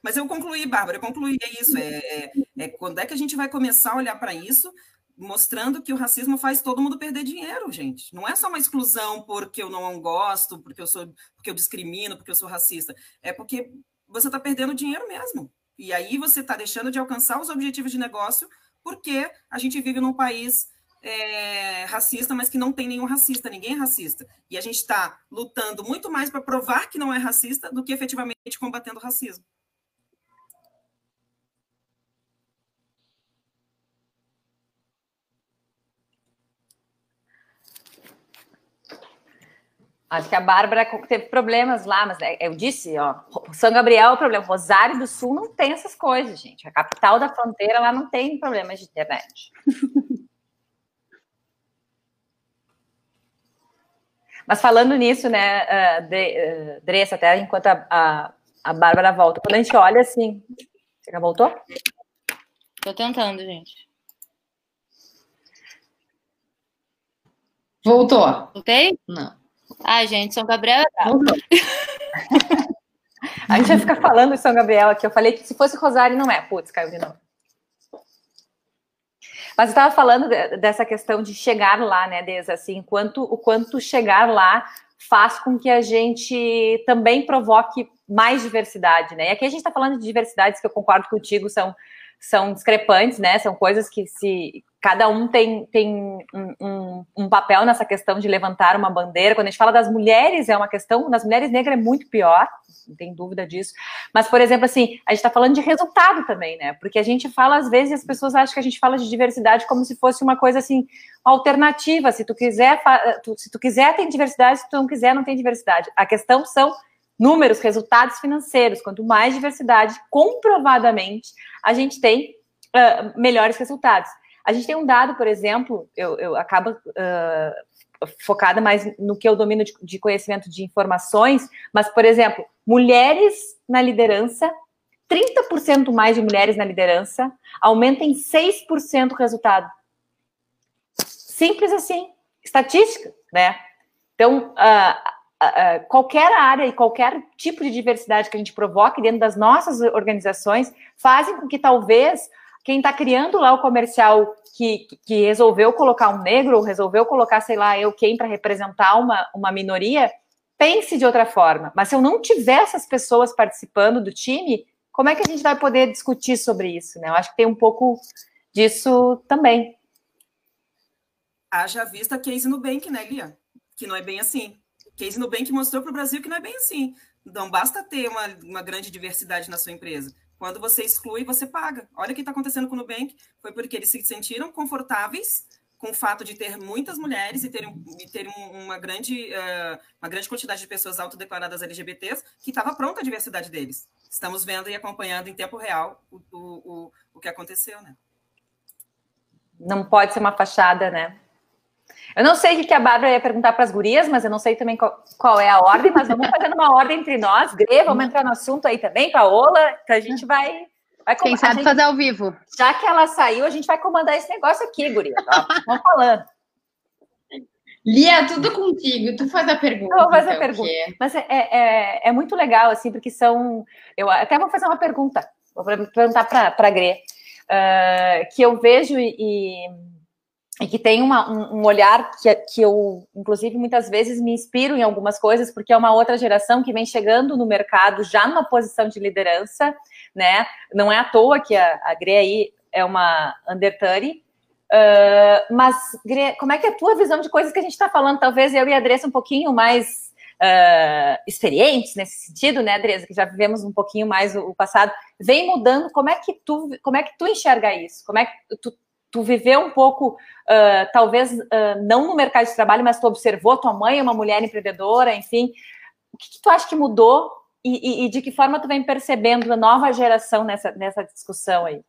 Mas eu concluí, Bárbara, eu concluí, é isso. É, é, é quando é que a gente vai começar a olhar para isso, mostrando que o racismo faz todo mundo perder dinheiro, gente. Não é só uma exclusão porque eu não gosto, porque eu sou, porque eu discrimino, porque eu sou racista. É porque você está perdendo dinheiro mesmo. E aí você está deixando de alcançar os objetivos de negócio porque a gente vive num país é, racista, mas que não tem nenhum racista, ninguém é racista. E a gente está lutando muito mais para provar que não é racista do que efetivamente combatendo o racismo. Acho que a Bárbara teve problemas lá, mas é, eu disse, ó, São Gabriel é o problema. Rosário do Sul não tem essas coisas, gente. A capital da fronteira lá não tem problemas de internet. <laughs> Mas falando nisso, né, uh, Dressa, até enquanto a, a, a Bárbara volta, quando a gente olha assim. Você já voltou? Tô tentando, gente. Voltou. Voltei? Não. Ai, gente, São Gabriel é A gente vai ficar falando de São Gabriel aqui. Eu falei que se fosse Rosário, não é. Putz, caiu de novo. Mas eu estava falando dessa questão de chegar lá, né, Deza? Assim, quanto, o quanto chegar lá faz com que a gente também provoque mais diversidade, né? E aqui a gente está falando de diversidades que eu concordo contigo, são são discrepantes, né? São coisas que se cada um tem, tem um, um, um, papel nessa questão de levantar uma bandeira. Quando a gente fala das mulheres, é uma questão, das mulheres negras é muito pior, não tem dúvida disso. Mas, por exemplo, assim, a gente está falando de resultado também, né? Porque a gente fala, às vezes, as pessoas acham que a gente fala de diversidade como se fosse uma coisa assim, alternativa. Se tu quiser, se tu quiser, tem diversidade, se tu não quiser, não tem diversidade. A questão são números, resultados financeiros. Quanto mais diversidade, comprovadamente, a gente tem uh, melhores resultados. A gente tem um dado, por exemplo, eu, eu acabo uh, focada mais no que eu domino de, de conhecimento de informações, mas, por exemplo, mulheres na liderança 30% mais de mulheres na liderança, aumenta em 6% o resultado. Simples assim, estatística, né? Então, qualquer área e qualquer tipo de diversidade que a gente provoque dentro das nossas organizações fazem com que talvez quem está criando lá o comercial que, que resolveu colocar um negro, ou resolveu colocar, sei lá, eu quem para representar uma, uma minoria, pense de outra forma. Mas se eu não tiver essas pessoas participando do time, como é que a gente vai poder discutir sobre isso? Né? Eu acho que tem um pouco disso também. Haja vista case no Bank, né, Lia? Que não é bem assim. Case Nubank mostrou para o Brasil que não é bem assim. Não basta ter uma, uma grande diversidade na sua empresa. Quando você exclui, você paga. Olha o que está acontecendo com o Nubank. Foi porque eles se sentiram confortáveis com o fato de ter muitas mulheres e ter, e ter uma, grande, uh, uma grande quantidade de pessoas autodeclaradas LGBTs que estava pronta a diversidade deles. Estamos vendo e acompanhando em tempo real o, o, o, o que aconteceu, né? Não pode ser uma fachada, né? Eu não sei o que a Bárbara ia perguntar para as gurias, mas eu não sei também qual, qual, é a ordem, mas vamos fazendo uma ordem entre nós. Grê, vamos entrar no assunto aí também, Paola, que a gente vai. vai Quem sabe gente, fazer ao vivo. Já que ela saiu, a gente vai comandar esse negócio aqui, guria. Tá? Vamos falando. Lia, tudo contigo. Tu faz a pergunta. Eu vou fazer então, a pergunta. Mas é, é, é, muito legal, assim, porque são. Eu até vou fazer uma pergunta. Vou perguntar para a Grê. Uh, que eu vejo e e que tem uma, um, um, olhar que, que eu, inclusive, muitas vezes me inspiro em algumas coisas, porque é uma outra geração que vem chegando no mercado já numa posição de liderança, né? Não é à toa que a, a Gre aí é uma under 30, uh, mas, Gre, como é que é a tua visão de coisas que a gente está falando? Talvez eu e a Andressa um pouquinho mais uh, experientes nesse sentido, né, Andresa, que já vivemos um pouquinho mais o, o, passado, vem mudando. Como é que tu, como é que tu enxerga isso? Como é que tu, tu viveu um pouco, uh, talvez uh, não no mercado de trabalho, mas tu observou tua mãe é uma mulher empreendedora, enfim. O que, que tu acha que mudou e, e, e, de que forma tu vem percebendo a nova geração nessa, nessa discussão aí?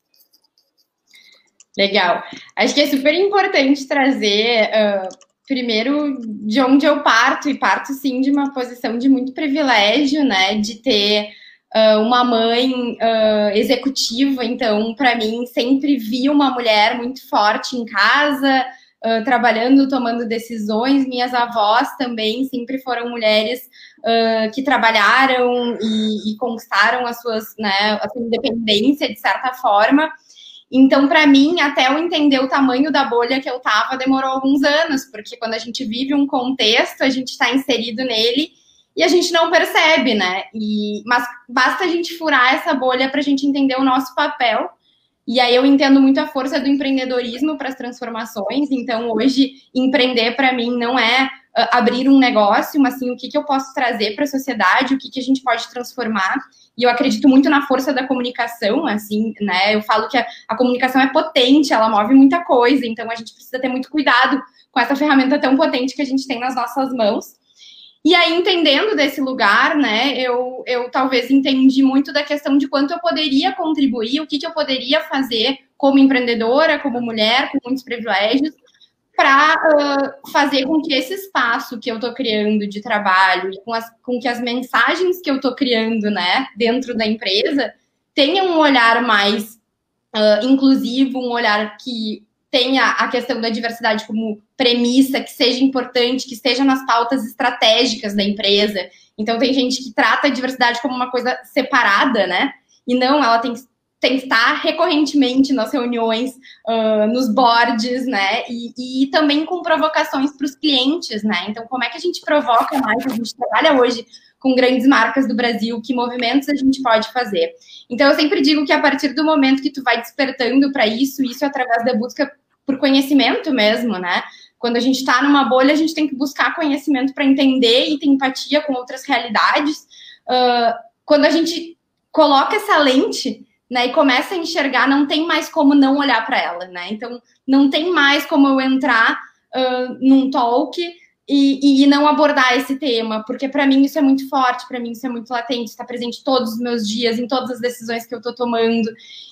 Legal. Acho que é super importante trazer, uh, primeiro, de onde eu parto, e parto sim de uma posição de muito privilégio, né, de ter uh, uma mãe uh, executiva, então, para mim, sempre vi uma mulher muito forte em casa, uh, trabalhando, tomando decisões. Minhas avós também sempre foram mulheres que trabalharam e, e, conquistaram as suas, né, a sua independência, de certa forma. Então, para mim, até eu entender o tamanho da bolha que eu estava, demorou alguns anos, porque quando a gente vive um contexto, a gente está inserido nele e a gente não percebe, né? E, mas basta a gente furar essa bolha para a gente entender o nosso papel. E aí eu entendo muito a força do empreendedorismo para as transformações. Então, hoje, empreender para mim não é uh, abrir um negócio, mas sim o que, que eu posso trazer para a sociedade, o que, que a gente pode transformar. E eu acredito muito na força da comunicação, assim, né? Eu falo que a, a comunicação é potente, ela move muita coisa, então a gente precisa ter muito cuidado com essa ferramenta tão potente que a gente tem nas nossas mãos. E aí, entendendo desse lugar, né, eu, eu talvez entendi muito da questão de quanto eu poderia contribuir, o que, que eu poderia fazer como empreendedora, como mulher, com muitos privilégios, para uh, fazer com que esse espaço que eu estou criando de trabalho com, as, com que as mensagens que eu estou criando, né, dentro da empresa, tenham um olhar mais uh, inclusivo, um olhar que tenha a questão da diversidade como premissa, que seja importante, que esteja nas pautas estratégicas da empresa. Então, tem gente que trata a diversidade como uma coisa separada, né? E não, ela tem que, tem que estar recorrentemente nas reuniões, uh, nos boards, né? E, e também com provocações para os clientes, né? Então, como é que a gente provoca mais? A gente trabalha hoje com grandes marcas do Brasil, que movimentos a gente pode fazer. Então, eu sempre digo que a partir do momento que tu vai despertando para isso, isso é através da busca por conhecimento mesmo, né? Quando a gente está numa bolha, a gente tem que buscar conhecimento para entender e ter empatia com outras realidades. Uh, quando a gente coloca essa lente, né, e começa a enxergar, não tem mais como não olhar para ela, né? Então, não tem mais como eu entrar uh, num talk e, e, não abordar esse tema, porque para mim isso é muito forte, para mim isso é muito latente, está presente todos os meus dias, em todas as decisões que eu estou tomando.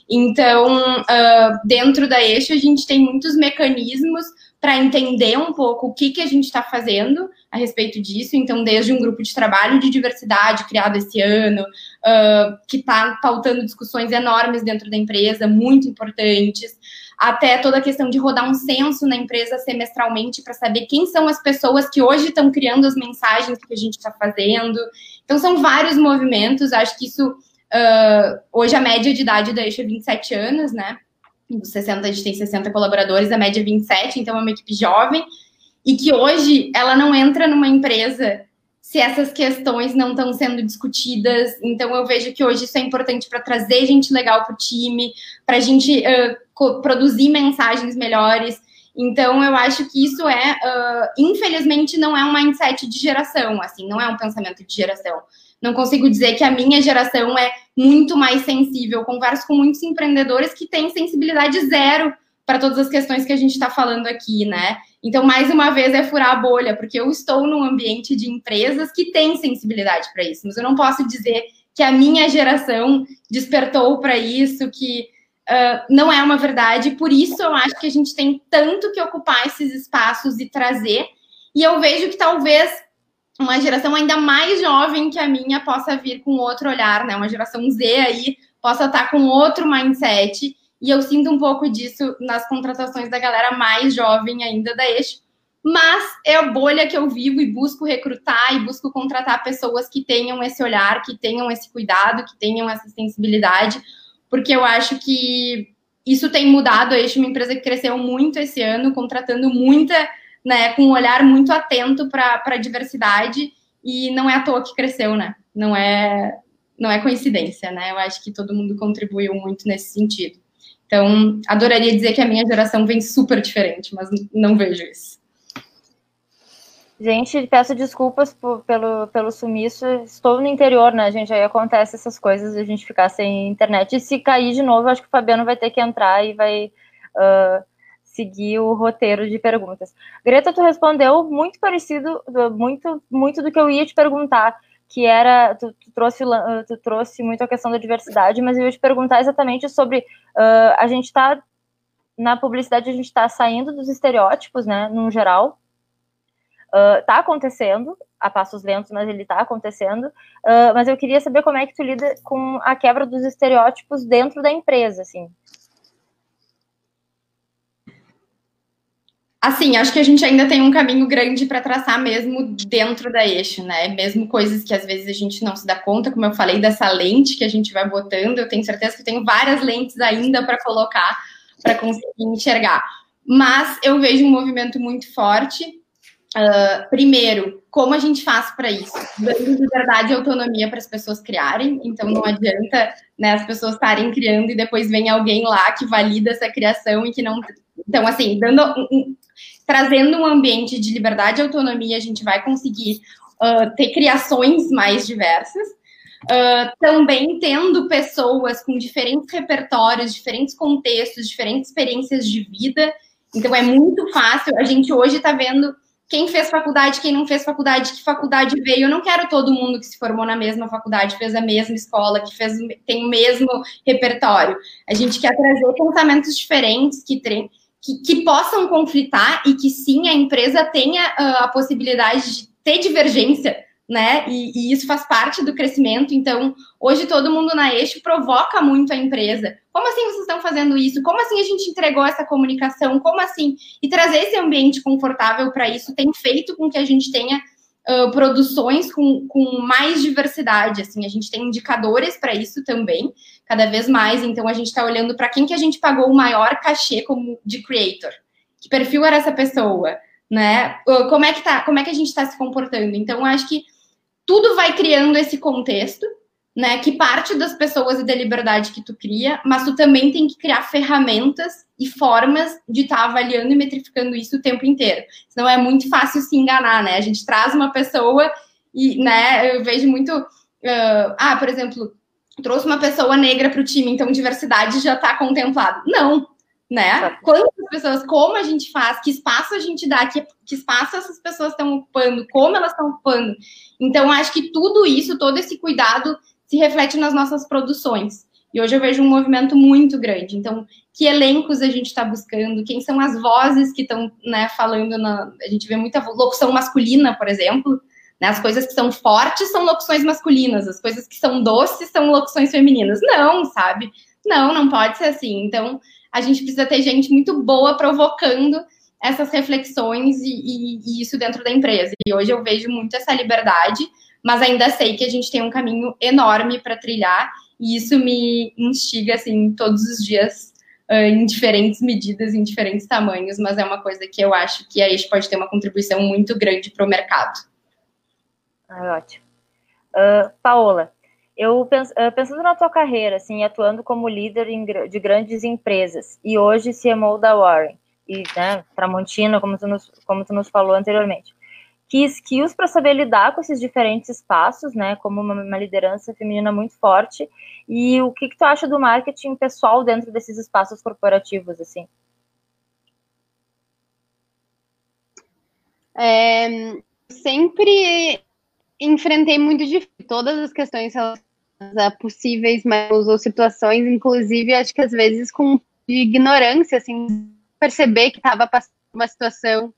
Então, uh, dentro da Eixo, a gente tem muitos mecanismos para entender um pouco o que, que a gente está fazendo a respeito disso. Então, desde um grupo de trabalho de diversidade criado esse ano, uh, que está pautando discussões enormes dentro da empresa, muito importantes até toda a questão de rodar um censo na empresa semestralmente para saber quem são as pessoas que hoje estão criando as mensagens que a gente está fazendo. Então, são vários movimentos. Acho que isso, uh, hoje, a média de idade da Eixo é 27 anos, né? Dos 60, a gente tem 60 colaboradores, a média é 27, então é uma equipe jovem. E que hoje ela não entra numa empresa se essas questões não estão sendo discutidas. Então, eu vejo que hoje isso é importante para trazer gente legal para o time, para a gente uh, produzir mensagens melhores. Então, eu acho que isso é, uh, infelizmente, não é um mindset de geração, assim, não é um pensamento de geração. Não consigo dizer que a minha geração é muito mais sensível. Eu converso com muitos empreendedores que têm sensibilidade zero para todas as questões que a gente está falando aqui, né? Então, mais uma vez, é furar a bolha, porque eu estou num ambiente de empresas que têm sensibilidade para isso, mas eu não posso dizer que a minha geração despertou para isso, que uh, não é uma verdade. Por isso, eu acho que a gente tem tanto que ocupar esses espaços e trazer. E eu vejo que talvez uma geração ainda mais jovem que a minha possa vir com outro olhar, né? Uma geração Z aí possa estar com outro mindset e eu sinto um pouco disso nas contratações da galera mais jovem ainda da Eixo. Mas é a bolha que eu vivo e busco recrutar e busco contratar pessoas que tenham esse olhar, que tenham esse cuidado, que tenham essa sensibilidade, porque eu acho que isso tem mudado. A Eixo é uma empresa que cresceu muito esse ano, contratando muita, né, com um olhar muito atento para a diversidade, e não é à toa que cresceu, né? Não é, não é coincidência, né? Eu acho que todo mundo contribuiu muito nesse sentido. Então, adoraria dizer que a minha geração vem super diferente, mas não vejo isso. Gente, peço desculpas por, pelo, pelo sumiço. Estou no interior, né, gente? Aí acontece essas coisas, a gente ficar sem internet. E se cair de novo, acho que o Fabiano vai ter que entrar e vai uh, seguir o roteiro de perguntas. Greta, tu respondeu muito parecido, muito, muito do que eu ia te perguntar, que era, tu, tu trouxe, tu trouxe muito a questão da diversidade, mas eu ia te perguntar exatamente sobre uh, a gente está na publicidade a gente está saindo dos estereótipos, né, no geral, está uh, acontecendo a passos lentos, mas ele está acontecendo. Uh, mas eu queria saber como é que tu lida com a quebra dos estereótipos dentro da empresa, assim. Assim, acho que a gente ainda tem um caminho grande para traçar mesmo dentro da eixo, né? Mesmo coisas que às vezes a gente não se dá conta, como eu falei dessa lente que a gente vai botando, eu tenho certeza que eu tenho várias lentes ainda para colocar para conseguir enxergar. Mas eu vejo um movimento muito forte Uh, primeiro, como a gente faz para isso? Dando liberdade e autonomia para as pessoas criarem. Então, não adianta né, as pessoas estarem criando e depois vem alguém lá que valida essa criação e que não. Então, assim, dando trazendo um ambiente de liberdade e autonomia, a gente vai conseguir uh, ter criações mais diversas. Uh, também tendo pessoas com diferentes repertórios, diferentes contextos, diferentes experiências de vida. Então, é muito fácil. A gente hoje está vendo quem fez faculdade, quem não fez faculdade, que faculdade veio. Eu não quero todo mundo que se formou na mesma faculdade, fez a mesma escola, que fez, tem o mesmo repertório. A gente quer trazer pensamentos diferentes que, que, que possam conflitar e que sim a empresa tenha uh, a possibilidade de ter divergência né? E, e, isso faz parte do crescimento. Então, hoje todo mundo na eixo provoca muito a empresa. Como assim vocês estão fazendo isso? Como assim a gente entregou essa comunicação? Como assim? E trazer esse ambiente confortável para isso tem feito com que a gente tenha uh, produções com, com mais diversidade. Assim, a gente tem indicadores para isso também, cada vez mais. Então, a gente está olhando para quem que a gente pagou o maior cachê como de creator. Que perfil era essa pessoa? Né? Como é que tá? Como é que a gente está se comportando? Então, acho que tudo vai criando esse contexto, né? Que parte das pessoas e da liberdade que tu cria, mas tu também tem que criar ferramentas e formas de estar tá avaliando e metrificando isso o tempo inteiro. Senão é muito fácil se enganar, né? A gente traz uma pessoa e, né, eu vejo muito. Uh, ah, por exemplo, trouxe uma pessoa negra para o time, então diversidade já está contemplado. Não, né? Quantas pessoas, como a gente faz, que espaço a gente dá, que, que espaço essas pessoas estão ocupando, como elas estão ocupando. Então, acho que tudo isso, todo esse cuidado se reflete nas nossas produções. E hoje eu vejo um movimento muito grande. Então, que elencos a gente está buscando, quem são as vozes que estão né, falando, na, a gente vê muita locução masculina, por exemplo, né, as coisas que são fortes são locuções masculinas, as coisas que são doces são locuções femininas. Não, sabe? Não, não pode ser assim. Então, a gente precisa ter gente muito boa provocando essas reflexões e, e, e, isso dentro da empresa. E hoje eu vejo muito essa liberdade, mas ainda sei que a gente tem um caminho enorme para trilhar e isso me instiga assim todos os dias em diferentes medidas, em diferentes tamanhos, mas é uma coisa que eu acho que a gente pode ter uma contribuição muito grande para o mercado. Ah, ótimo. Uh, Paola, eu pensando na tua carreira, assim, atuando como líder em, de grandes empresas e hoje CMO da Warren e né, Tramontina, como tu nos, como tu nos falou anteriormente, que skills para saber lidar com esses diferentes espaços, né, como uma, uma, liderança feminina muito forte e o que, que tu acha do marketing pessoal dentro desses espaços corporativos, assim? É, sempre enfrentei muito de todas as questões a possíveis mas, ou situações, inclusive acho que às vezes com ignorância, assim, perceber que estava passando uma situação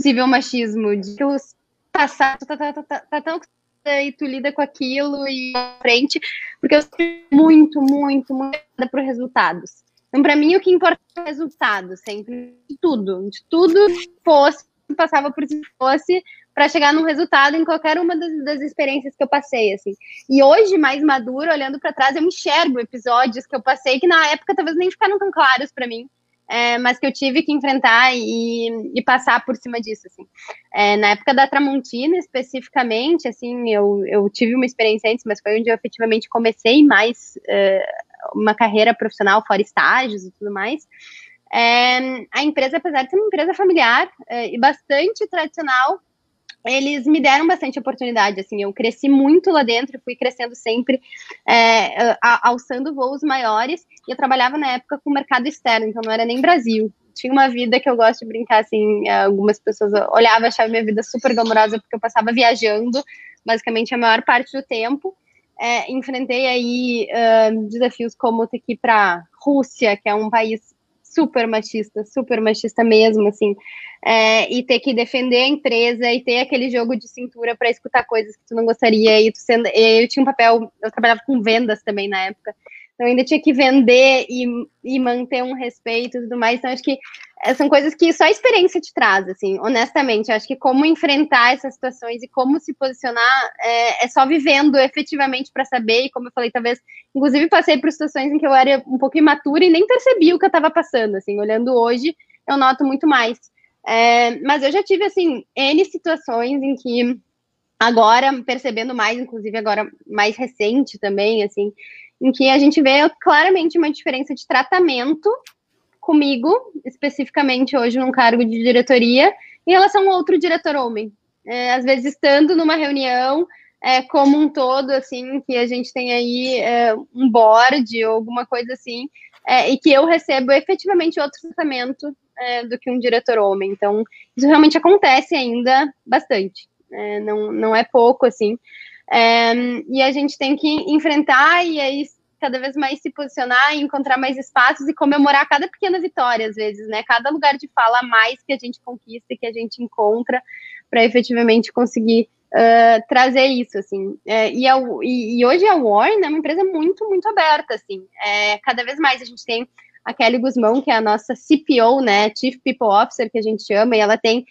possível machismo, de que os passados tá, tá, tá, tá, tá tão e tu lida com aquilo e frente, porque eu sou muito, muito, muito para resultados. Então, para mim, o que importa é o resultado, sempre, de tudo, de tudo fosse, passava por se fosse, para chegar num resultado em qualquer uma das, das, experiências que eu passei, assim. E hoje, mais maduro, olhando para trás, eu enxergo episódios que eu passei que na época talvez nem ficaram tão claros para mim, é, mas que eu tive que enfrentar e, e passar por cima disso, assim. É, na época da Tramontina, especificamente, assim, eu, eu tive uma experiência antes, mas foi onde eu efetivamente comecei mais é, uma carreira profissional, fora estágios e tudo mais. É, a empresa, apesar de ser uma empresa familiar é, e bastante tradicional, eles me deram bastante oportunidade, assim, eu cresci muito lá dentro, fui crescendo sempre, é, alçando voos maiores, e eu trabalhava na época com mercado externo, então não era nem Brasil. Tinha uma vida que eu gosto de brincar, assim, algumas pessoas olhavam achavam minha vida super glamourosa, porque eu passava viajando, basicamente a maior parte do tempo, é, enfrentei aí uh, desafios como ter que ir para Rússia, que é um país super machista, super machista mesmo, assim, é, e ter que defender a empresa e ter aquele jogo de cintura para escutar coisas que tu não gostaria, e tu sendo, eu tinha um papel, eu trabalhava com vendas também na época, então ainda tinha que vender e, e manter um respeito e tudo mais. Então, acho que eh, são coisas que só a experiência te traz, assim, honestamente. Acho que como enfrentar essas situações e como se posicionar é, é só vivendo efetivamente para saber. E como eu falei, talvez, inclusive, passei por situações em que eu era um pouco imatura e nem percebi o que eu estava passando. Assim, olhando hoje, eu noto muito mais. É, mas eu já tive, assim, N situações em que agora, percebendo mais, inclusive agora mais recente também, assim, em que a gente vê claramente uma diferença de tratamento comigo, especificamente hoje num cargo de diretoria, em relação a outro diretor homem. É, às vezes, estando numa reunião é, como um todo, assim, que a gente tem aí é, um board ou alguma coisa assim, é, e que eu recebo efetivamente outro tratamento é, do que um diretor homem. Então, isso realmente acontece ainda bastante. É, não, não é pouco, assim. É, e a gente tem que enfrentar e aí cada vez mais se posicionar encontrar mais espaços e comemorar cada pequena vitória, às vezes, né? Cada lugar de fala mais que a gente conquista que a gente encontra para efetivamente conseguir uh, trazer isso, assim. É, e, a, e, e, hoje a Warren é uma empresa muito, muito aberta, assim. É, cada vez mais a gente tem a Kelly Guzmão, que é a nossa CPO, né? Chief People Officer, que a gente chama, e ela tem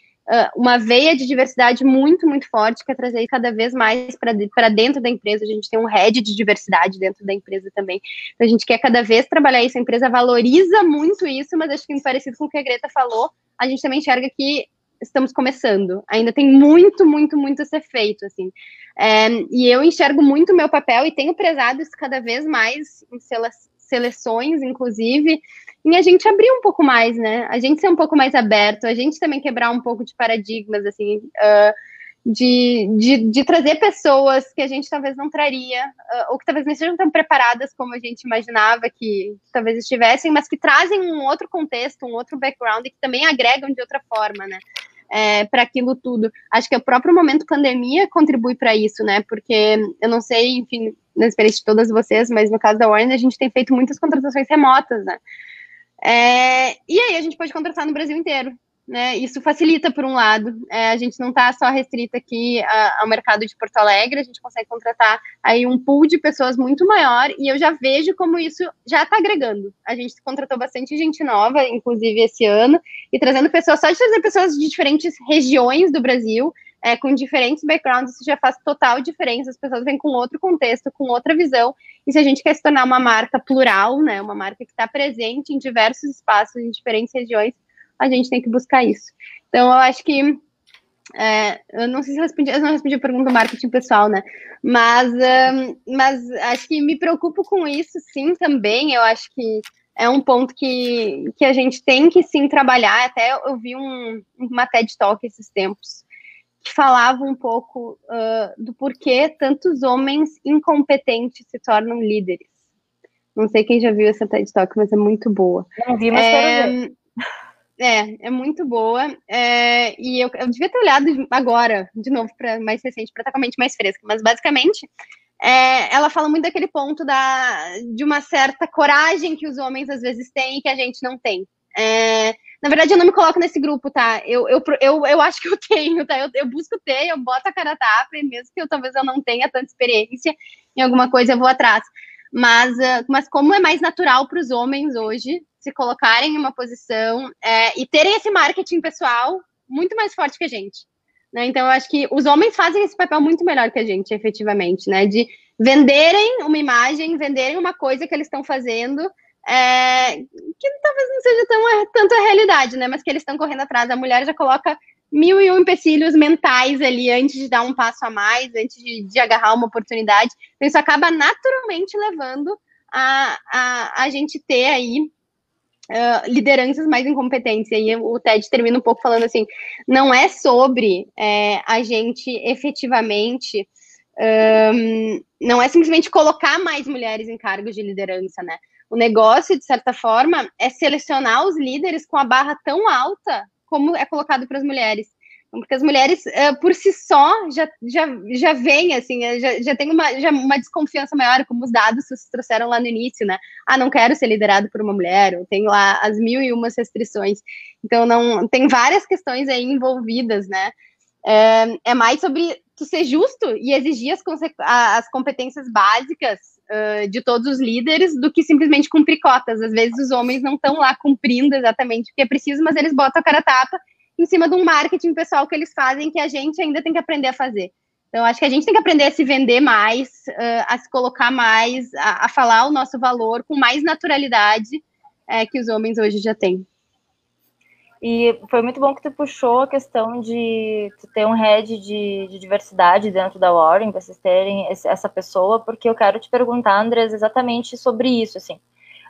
uma veia de diversidade muito, muito forte, que é trazer cada vez mais para dentro da empresa. A gente tem um head de diversidade dentro da empresa também. Então, a gente quer cada vez trabalhar isso. A empresa valoriza muito isso, mas acho que parecido com o que a Greta falou, a gente também enxerga que estamos começando. Ainda tem muito, muito, muito a ser feito, assim. É, e eu enxergo muito o meu papel e tenho prezado isso cada vez mais em seleções, inclusive, em a gente abrir um pouco mais, né? A gente ser um pouco mais aberto, a gente também quebrar um pouco de paradigmas, assim, uh, de, de, de, trazer pessoas que a gente talvez não traria, uh, ou que talvez não estejam tão preparadas como a gente imaginava que talvez estivessem, mas que trazem um outro contexto, um outro background e que também agregam de outra forma, né? É, para aquilo tudo. Acho que o próprio momento pandemia contribui para isso, né? Porque eu não sei, enfim, na experiência de todas vocês, mas no caso da Warner, a gente tem feito muitas contratações remotas, né? É, e aí a gente pode contratar no Brasil inteiro. Né? Isso facilita, por um lado, é, a gente não está só restrita aqui a, ao mercado de Porto Alegre, a gente consegue contratar aí um pool de pessoas muito maior, e eu já vejo como isso já está agregando. A gente contratou bastante gente nova, inclusive esse ano, e trazendo pessoas, só de trazer pessoas de diferentes regiões do Brasil, é, com diferentes backgrounds, isso já faz total diferença. As pessoas vêm com outro contexto, com outra visão. E se a gente quer se tornar uma marca plural, né, uma marca que está presente em diversos espaços, em diferentes regiões, a gente tem que buscar isso. Então, eu acho que. É, eu não sei se eu respondi, eu não respondi a pergunta do marketing pessoal, né? Mas, um, mas acho que me preocupo com isso, sim, também. Eu acho que é um ponto que, que a gente tem que sim trabalhar. Até eu vi um, uma TED Talk esses tempos que falava um pouco uh, do porquê tantos homens incompetentes se tornam líderes. Não sei quem já viu essa TED Talk, mas é muito boa. Não vi, mas é, quero ver. <laughs> É, é muito boa. É, e eu, eu devia ter olhado agora, de novo, para mais recente, para estar com a mente mais fresca. Mas basicamente, é, ela fala muito daquele ponto da, de uma certa coragem que os homens às vezes têm e que a gente não tem. É, na verdade, eu não me coloco nesse grupo, tá? Eu, eu, eu, eu acho que eu tenho, tá? Eu, eu busco ter, eu boto a cara a tapa, e mesmo que eu talvez eu não tenha tanta experiência em alguma coisa, eu vou atrás. Mas, uh, mas como é mais natural para os homens hoje se colocarem em uma posição é, e terem esse marketing pessoal muito mais forte que a gente. Né? Então, eu acho que os homens fazem esse papel muito melhor que a gente, efetivamente, né? De venderem uma imagem, venderem uma coisa que eles estão fazendo é, que talvez não seja tão, tanto a realidade, né? Mas que eles estão correndo atrás. A mulher já coloca mil e um empecilhos mentais ali antes de dar um passo a mais, antes de, de agarrar uma oportunidade. Então, isso acaba naturalmente levando a, a, a gente ter aí uh, lideranças mais incompetentes. E aí o TED termina um pouco falando assim: não é sobre é, a gente efetivamente. Um, não é simplesmente colocar mais mulheres em cargos de liderança, né? O negócio, de certa forma, é selecionar os líderes com a barra tão alta como é colocado para as mulheres. Porque as mulheres, uh, por si só, já, já, já vêm, assim, eh, já, já tem uma, já uma desconfiança maior, como os dados vocês trouxeram lá no início, né? Ah, não quero ser liderado por uma mulher, eu tenho lá as mil e umas restrições. Então, não tem várias questões aí envolvidas, né? É, é mais sobre tu ser justo e exigir as, as competências básicas uh, de todos os líderes do que simplesmente cumprir cotas. Às vezes os homens não estão lá cumprindo exatamente o que é preciso, mas eles botam a cara tapa em cima de um marketing pessoal que eles fazem que a gente ainda tem que aprender a fazer. Então, acho que a gente tem que aprender a se vender mais, uh, a se colocar mais, a, a, falar o nosso valor com mais naturalidade é, que os homens hoje já têm. E foi muito bom que tu puxou a questão de ter um head de, de, diversidade dentro da Warren, vocês terem esse, essa pessoa, porque eu quero te perguntar, Andres, exatamente sobre isso, assim.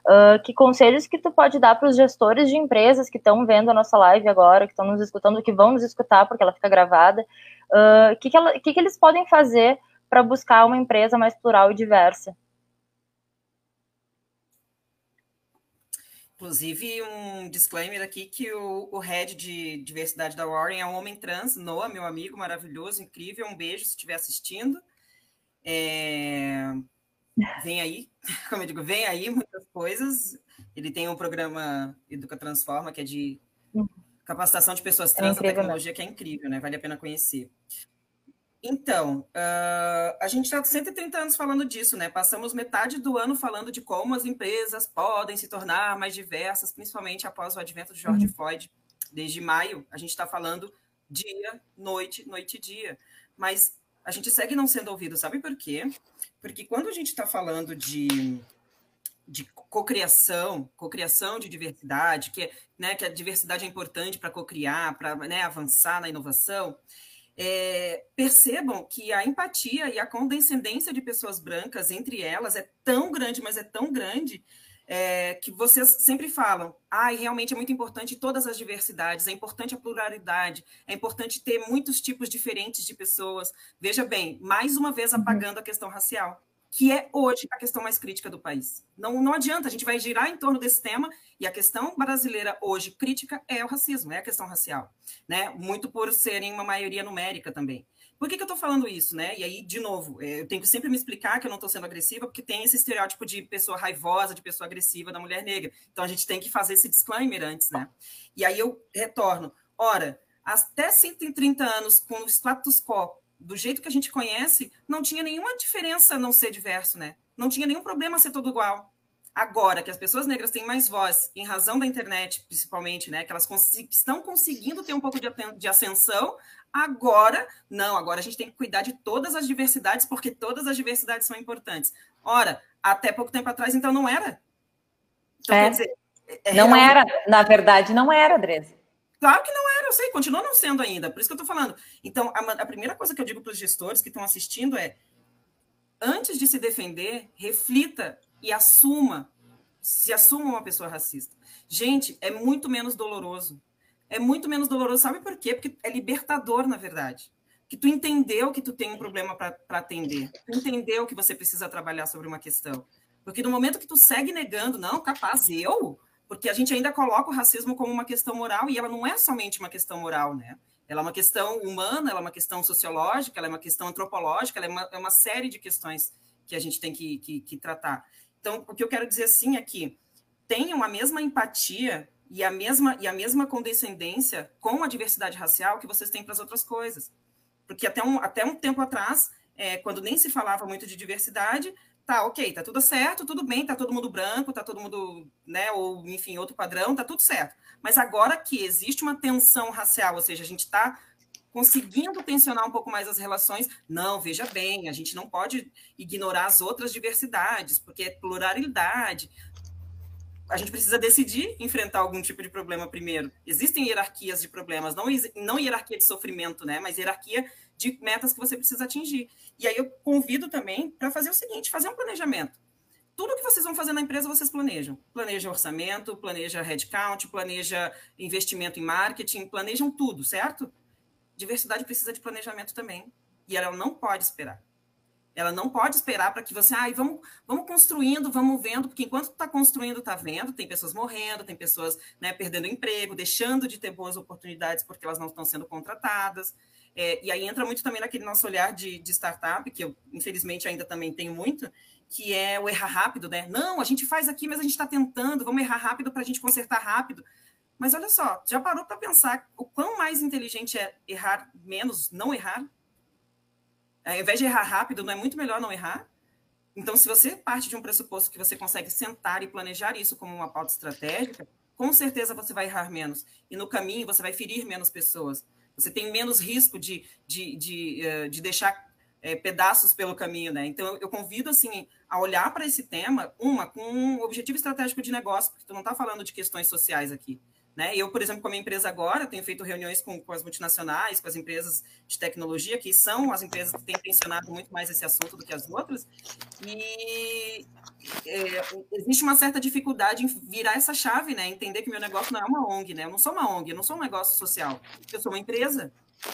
Uh, que conselhos que tu pode dar para os gestores de empresas que estão vendo a nossa live agora, que estão nos escutando, que vão nos escutar porque ela fica gravada, o uh, que, que, que, que eles podem fazer para buscar uma empresa mais plural e diversa? Inclusive, um disclaimer aqui que o, o head de diversidade da Warren é um homem trans, Noah, meu amigo maravilhoso, incrível. Um beijo se estiver assistindo. É... Vem aí, <laughs> como eu digo, vem aí muitas coisas. Ele tem um programa Educa Transforma, que é de uhum. capacitação de pessoas trans é tecnologia, que é incrível, né? Vale a pena conhecer. Então, uh, a gente está 130 anos falando disso, né? Passamos metade do ano falando de como as empresas podem se tornar mais diversas, principalmente após o advento de George uhum. Floyd. Desde maio, a gente está falando dia, noite, noite e dia. Mas a gente segue não sendo ouvido, sabe por quê? Porque quando a gente está falando de, de cocriação, cocriação de diversidade, que, né, que a diversidade é importante para cocriar, para né, avançar na inovação, é, percebam que a empatia e a condescendência de pessoas brancas entre elas é tão grande, mas é tão grande, é, que vocês sempre falam, ah, realmente é muito importante todas as diversidades, é importante a pluralidade, é importante ter muitos tipos diferentes de pessoas. Veja bem, mais uma vez uhum. apagando a questão racial, que é hoje a questão mais crítica do país. Não, não adianta, a gente vai girar em torno desse tema, e a questão brasileira hoje crítica é o racismo, é a questão racial, né? Muito por serem uma maioria numérica também. Por que, que eu estou falando isso, né? E aí, de novo, é, eu tenho que sempre me explicar que eu não estou sendo agressiva, porque tem esse estereótipo de pessoa raivosa, de pessoa agressiva da mulher negra. Então a gente tem que fazer esse disclaimer antes, né? E aí eu retorno. Ora, até 130 anos, com o status quo do jeito que a gente conhece, não tinha nenhuma diferença não ser diverso, né? Não tinha nenhum problema ser tudo igual. Agora que as pessoas negras têm mais voz, em razão da internet, principalmente, né? Que elas cons estão conseguindo ter um pouco de, de ascensão, Agora, não, agora a gente tem que cuidar de todas as diversidades, porque todas as diversidades são importantes. Ora, até pouco tempo atrás, então, não era. Então, é. Dizer, é, não era, na verdade, não era, Andresa. Claro que não era, eu sei, continua não sendo ainda, por isso que eu estou falando. Então, a, a primeira coisa que eu digo para os gestores que estão assistindo é: antes de se defender, reflita e assuma, se assuma uma pessoa racista. Gente, é muito menos doloroso é muito menos doloroso. Sabe por quê? Porque é libertador, na verdade. Que tu entendeu que tu tem um problema para atender. Tu entendeu que você precisa trabalhar sobre uma questão. Porque no momento que tu segue negando, não, capaz, eu? Porque a gente ainda coloca o racismo como uma questão moral e ela não é somente uma questão moral, né? Ela é uma questão humana, ela é uma questão sociológica, ela é uma questão antropológica, ela é uma, é uma série de questões que a gente tem que, que, que tratar. Então, o que eu quero dizer assim é que tenham a mesma empatia e a mesma e a mesma condescendência com a diversidade racial que vocês têm para as outras coisas. Porque até um, até um tempo atrás, é, quando nem se falava muito de diversidade, tá ok, tá tudo certo, tudo bem, tá todo mundo branco, tá todo mundo, né, ou enfim, outro padrão, tá tudo certo. Mas agora que existe uma tensão racial, ou seja, a gente está conseguindo tensionar um pouco mais as relações, não, veja bem, a gente não pode ignorar as outras diversidades, porque é pluralidade a gente precisa decidir enfrentar algum tipo de problema primeiro. Existem hierarquias de problemas, não, não hierarquia de sofrimento, né? Mas hierarquia de metas que você precisa atingir. E aí eu convido também para fazer o seguinte: fazer um planejamento. tudo que vocês vão fazer na empresa, vocês planejam. Planeja orçamento, planeja headcount, planeja investimento em marketing, planejam tudo, certo? Diversidade precisa de planejamento também. E ela não pode esperar. Ela não pode esperar para que você, ai, vamos, vamos construindo, vamos vendo, porque enquanto está construindo, está vendo, tem pessoas morrendo, tem pessoas né, perdendo emprego, deixando de ter boas oportunidades porque elas não estão sendo contratadas. É, e aí entra muito também naquele nosso olhar de, de startup, que eu, infelizmente, ainda também tenho muito, que é o errar rápido, né? Não, a gente faz aqui, mas a gente está tentando, vamos errar rápido para a gente consertar rápido. Mas olha só, já parou para pensar o quão mais inteligente é errar menos, não errar? Ao invés de errar rápido, não é muito melhor não errar? Então, se você parte de um pressuposto que você consegue sentar e planejar isso como uma pauta estratégica, com certeza você vai errar menos. E no caminho, você vai ferir menos pessoas. Você tem menos risco de, de, de, eh, de deixar é, pedaços pelo caminho, né? Então, eu convido, assim, a olhar para esse tema, uma, com um objetivo estratégico de negócio, porque tu não está falando de questões sociais aqui. Né? Eu, por exemplo, como empresa agora, tenho feito reuniões com, com, as multinacionais, com as empresas de tecnologia, que são as empresas que têm tensionado muito mais esse assunto do que as outras, e é, existe uma certa dificuldade em virar essa chave, né? entender que meu negócio não é uma ONG, né? eu não sou uma ONG, eu não sou um negócio social, eu sou uma empresa,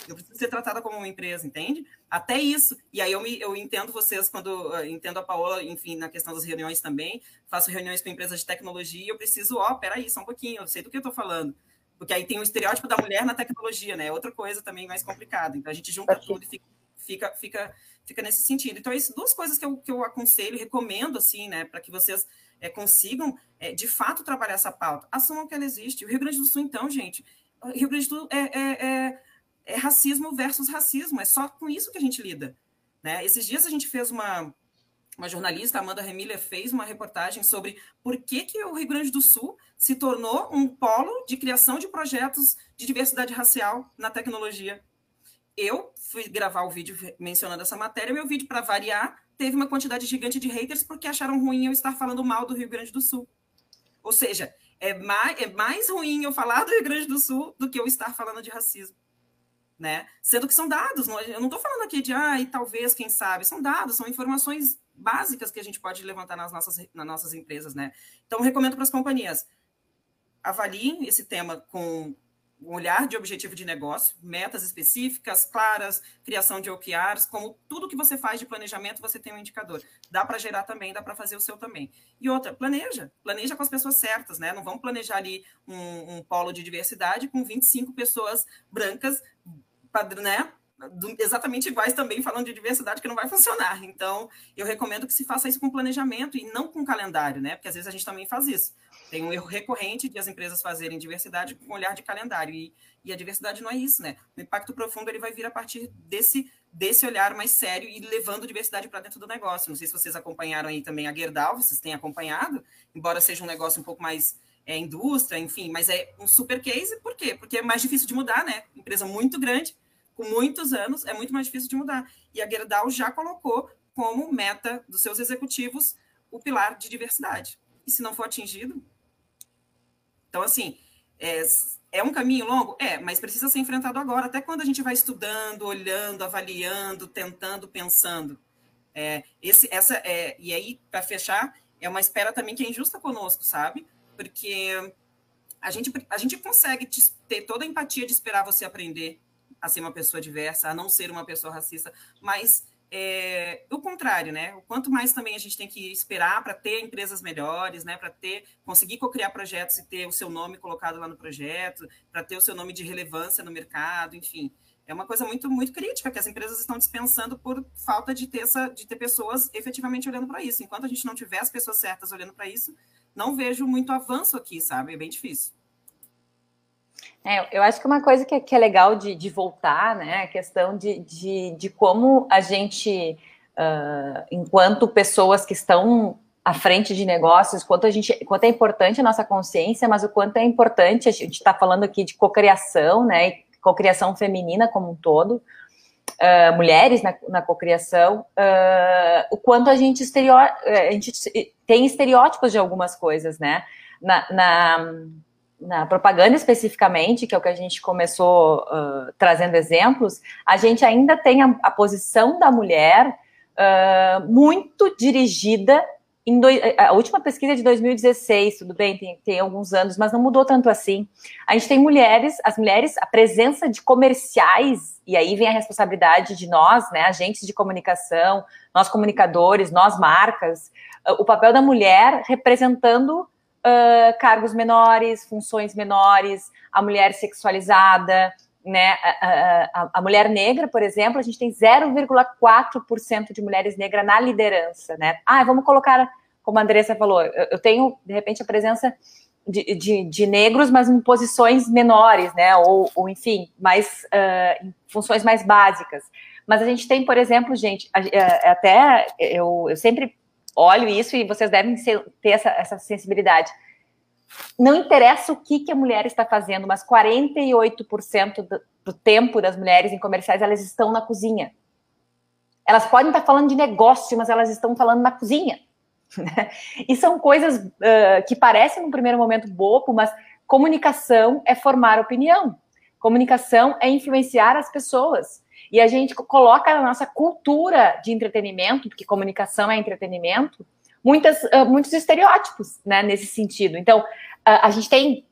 eu preciso ser tratada como uma empresa, entende? Até isso. E aí eu, me, eu entendo vocês quando uh, entendo a Paola, enfim, na questão das reuniões também. Faço reuniões com empresas de tecnologia e eu preciso, ó, oh, peraí, só um pouquinho, eu sei do que eu estou falando. Porque aí tem o estereótipo da mulher na tecnologia, né? Outra coisa também mais complicada. Então a gente junta tudo e fica, fica, fica, fica nesse sentido. Então, essas duas coisas que eu, que eu aconselho, recomendo, assim, né, para que vocês é, consigam, é, de fato, trabalhar essa pauta. Assumam que ela existe. O Rio Grande do Sul, então, gente, o Rio Grande do Sul é, é, é é racismo versus racismo, é só com isso que a gente lida. Né? Esses dias a gente fez uma, uma jornalista, Amanda Remiller, fez uma reportagem sobre por que, que o Rio Grande do Sul se tornou um polo de criação de projetos de diversidade racial na tecnologia. Eu fui gravar o vídeo mencionando essa matéria, meu vídeo, para variar, teve uma quantidade gigante de haters porque acharam ruim eu estar falando mal do Rio Grande do Sul. Ou seja, é mais, é mais ruim eu falar do Rio Grande do Sul do que eu estar falando de racismo né? Sendo que são dados, eu não estou falando aqui de, ah, e talvez, quem sabe, são dados, são informações básicas que a gente pode levantar nas nossas, nas nossas empresas, né? Então, recomendo para as companhias, avaliem esse tema com um olhar de objetivo de negócio, metas específicas, claras, criação de OKRs, como tudo que você faz de planejamento, você tem um indicador. Dá para gerar também, dá para fazer o seu também. E outra, planeja, planeja com as pessoas certas, né? Não vamos planejar ali um, um polo de diversidade com 25 pessoas brancas né? exatamente iguais também falando de diversidade que não vai funcionar. Então, eu recomendo que se faça isso com planejamento e não com calendário, né? Porque às vezes a gente também faz isso. Tem um erro recorrente de as empresas fazerem diversidade com olhar de calendário e, e a diversidade não é isso, né? O impacto profundo ele vai vir a partir desse desse olhar mais sério e levando diversidade para dentro do negócio. Não sei se vocês acompanharam aí também a Gerdau, vocês têm acompanhado, embora seja um negócio um pouco mais é, indústria, enfim, mas é um super case, por quê? Porque é mais difícil de mudar, né? Empresa muito grande, com muitos anos, é muito mais difícil de mudar. E a Gerdau já colocou como meta dos seus executivos o pilar de diversidade. E se não for atingido. Então, assim, é, é um caminho longo? É, mas precisa ser enfrentado agora. Até quando a gente vai estudando, olhando, avaliando, tentando, pensando. É, esse, essa é, e aí, para fechar, é uma espera também que é injusta conosco, sabe? Porque a gente, a gente consegue ter toda a empatia de esperar você aprender, a ser uma pessoa diversa, a não ser uma pessoa racista, mas é, o contrário, né? O quanto mais também a gente tem que esperar para ter empresas melhores, né? Para ter, conseguir co-criar projetos e ter o seu nome colocado lá no projeto, para ter o seu nome de relevância no mercado, enfim. É uma coisa muito, muito crítica que as empresas estão dispensando por falta de ter, essa, de ter pessoas efetivamente olhando para isso. Enquanto a gente não tiver as pessoas certas olhando para isso, não vejo muito avanço aqui, sabe? É bem difícil. É, eu acho que uma coisa que é, que é legal de, de, voltar, né, a questão de, de, de como a gente, uh, enquanto pessoas que estão à frente de negócios, quanto a gente, quanto é importante a nossa consciência, mas o quanto é importante a gente está falando aqui de cocriação, né, cocriação feminina como um todo, uh, mulheres na, na cocriação, uh, o quanto a gente, estereó a gente tem estereótipos de algumas coisas, né, na, na na propaganda especificamente, que é o que a gente começou uh, trazendo exemplos, a gente ainda tem a, a posição da mulher uh, muito dirigida do, a última pesquisa é de 2016, tudo bem, tem, tem alguns anos, mas não mudou tanto assim. A gente tem mulheres, as mulheres, a presença de comerciais, e aí vem a responsabilidade de nós, né, agentes de comunicação, nós comunicadores, nós marcas, o papel da mulher representando uh, cargos menores, funções menores, a mulher sexualizada, né, a, a, a, mulher negra, por exemplo, a gente tem 0,4% de mulheres negras na liderança, né? Ah, vamos colocar, como a Andressa falou, eu, tenho, de repente, a presença de, de, de, negros, mas em posições menores, né? Ou, ou enfim, mais uh, em funções mais básicas. Mas a gente tem, por exemplo, gente, até eu, eu sempre olho isso e vocês devem ser, ter essa, essa sensibilidade não interessa o que, que a mulher está fazendo, mas 48% do, do tempo das mulheres em comerciais elas estão na cozinha. Elas podem estar falando de negócio, mas elas estão falando na cozinha. <laughs> E são coisas uh, que parecem no primeiro momento bobo, mas comunicação é formar opinião. Comunicação é influenciar as pessoas. E a gente coloca na nossa cultura de entretenimento, porque comunicação é entretenimento, muitas, uh, muitos estereótipos né, nesse sentido. Então, uh, a gente tem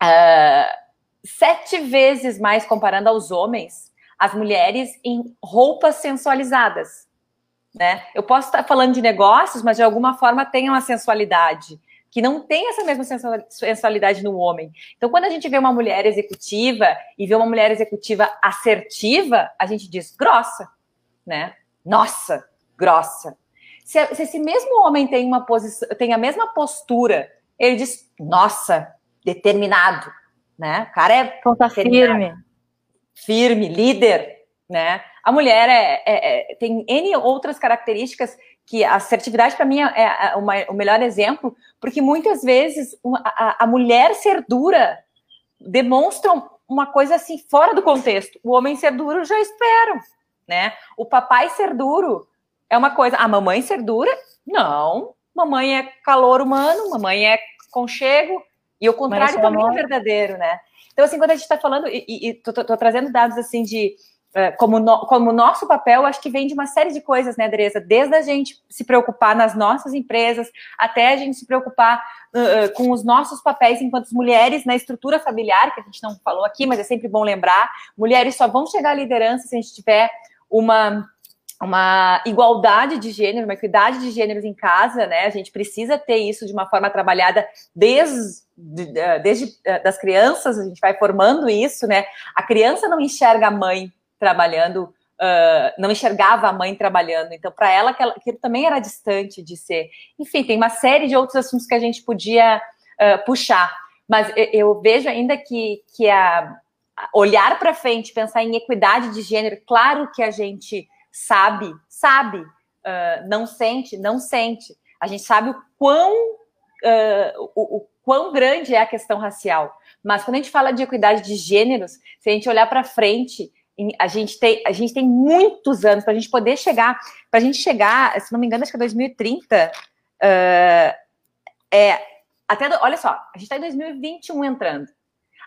uh, sete vezes mais, comparando aos homens, as mulheres em roupas sensualizadas. Né? Eu posso estar falando de negócios, mas de alguma forma tem uma sensualidade que não tem essa mesma sensualidade no homem. Então, quando a gente vê uma mulher executiva e vê uma mulher executiva assertiva, a gente diz grossa, né? Nossa, grossa. Se, se esse mesmo homem tem uma posição, tem a mesma postura, ele diz, nossa, determinado, né? O cara é ponta firme, firme, líder, né? A mulher é, é, é, tem N outras características que a assertividade para mim é, é uma, o melhor exemplo, porque muitas vezes a, a, mulher ser dura demonstra uma coisa assim fora do contexto. O homem ser duro já espero, né? O papai ser duro é uma coisa. A mamãe ser dura? Não. Mamãe é calor humano, mamãe é conchego, e o contrário também é verdadeiro, né? Então, assim, quando a gente está falando, e, e tô, tô, tô, trazendo dados assim de como, no, como nosso papel, acho que vem de uma série de coisas, né, Andresa? Desde a gente se preocupar nas nossas empresas, até a gente se preocupar uh, com os nossos papéis enquanto mulheres na estrutura familiar, que a gente não falou aqui, mas é sempre bom lembrar. Mulheres só vão chegar à liderança se a gente tiver uma uma igualdade de gênero, uma equidade de gêneros em casa, né? A gente precisa ter isso de uma forma trabalhada desde, desde eh, das crianças, a gente vai formando isso, né? A criança não enxerga a mãe trabalhando, uh, não enxergava a mãe trabalhando, então para ela aquilo também era distante de ser. Enfim, tem uma série de outros assuntos que a gente podia uh, puxar, mas eu vejo ainda que, que a olhar para frente, pensar em equidade de gênero, claro que a gente sabe, sabe, uh, não sente, não sente. A gente sabe o quão, uh, o, o, quão grande é a questão racial. Mas quando a gente fala de equidade de gêneros, se a gente olhar para frente, a gente tem, a gente tem muitos anos para a gente poder chegar, para a gente chegar, se não me engano, acho que é 2030, uh, é até, olha só, a gente está em 2021 entrando.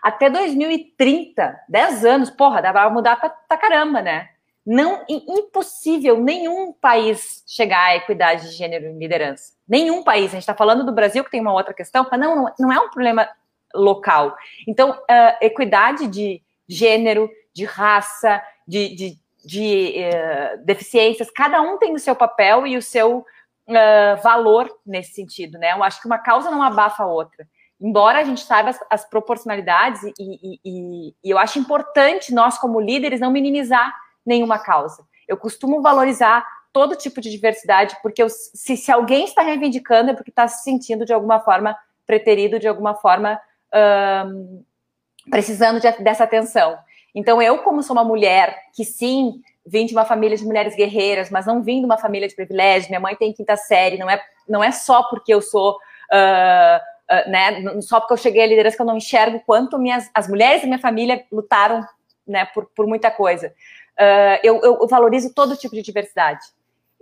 Até 2030, 10 anos, porra, dá para mudar para caramba, né? não impossível nenhum país chegar à equidade de gênero em liderança. Nenhum país. A gente está falando do Brasil, que tem uma outra questão, mas não, não é um problema local. Então, uh, equidade de gênero, de raça, de, de, de uh, deficiências, cada um tem o seu papel e o seu uh, valor nesse sentido, né? Eu acho que uma causa não abafa a outra. Embora a gente saiba as, as proporcionalidades, e, e, e, e eu acho importante nós, como líderes, não minimizar nenhuma causa. Eu costumo valorizar todo tipo de diversidade, porque eu, se, se alguém está reivindicando é porque está se sentindo de alguma forma preterido, de alguma forma precisando de, dessa atenção. Então, eu, como sou uma mulher que sim vim de uma família de mulheres guerreiras, mas não vim de uma família de privilégio, minha mãe tem quinta série, não é, não é só porque eu sou. Uh, uh, né, só porque eu cheguei à liderança que eu não enxergo quanto minhas, as mulheres da minha família lutaram né, por, por muita coisa uh, eu, eu, valorizo todo tipo de diversidade.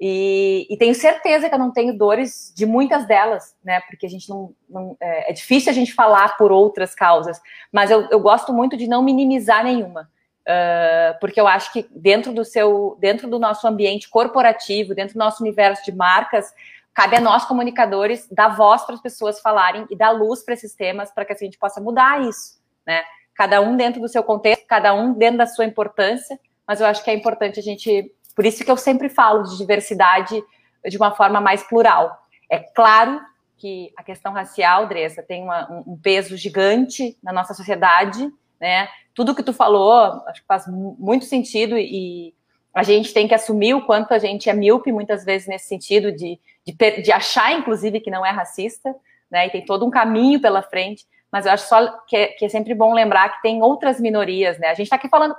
E, e, tenho certeza que eu não tenho dores de muitas delas, né? Porque a gente não. não é, é, difícil a gente falar por outras causas, mas eu, eu gosto muito de não minimizar nenhuma. Uh, porque eu acho que dentro do seu, dentro do nosso ambiente corporativo, dentro do nosso universo de marcas, cabe a nós, comunicadores, dar voz para as pessoas falarem e dar luz para esses temas para que a gente possa mudar isso, né? Cada um dentro do seu contexto, cada um dentro da sua importância, mas eu acho que é importante a gente. Por isso que eu sempre falo de diversidade de uma forma mais plural. É claro que a questão racial, Dressa, tem uma, um peso gigante na nossa sociedade, né? Tudo que tu falou, acho que faz muito sentido e a gente tem que assumir o quanto a gente é míope muitas vezes nesse sentido de, de, de achar, inclusive, que não é racista, né? E tem todo um caminho pela frente. Mas eu acho só que é, que é sempre bom lembrar que tem outras minorias, né? A gente está aqui falando,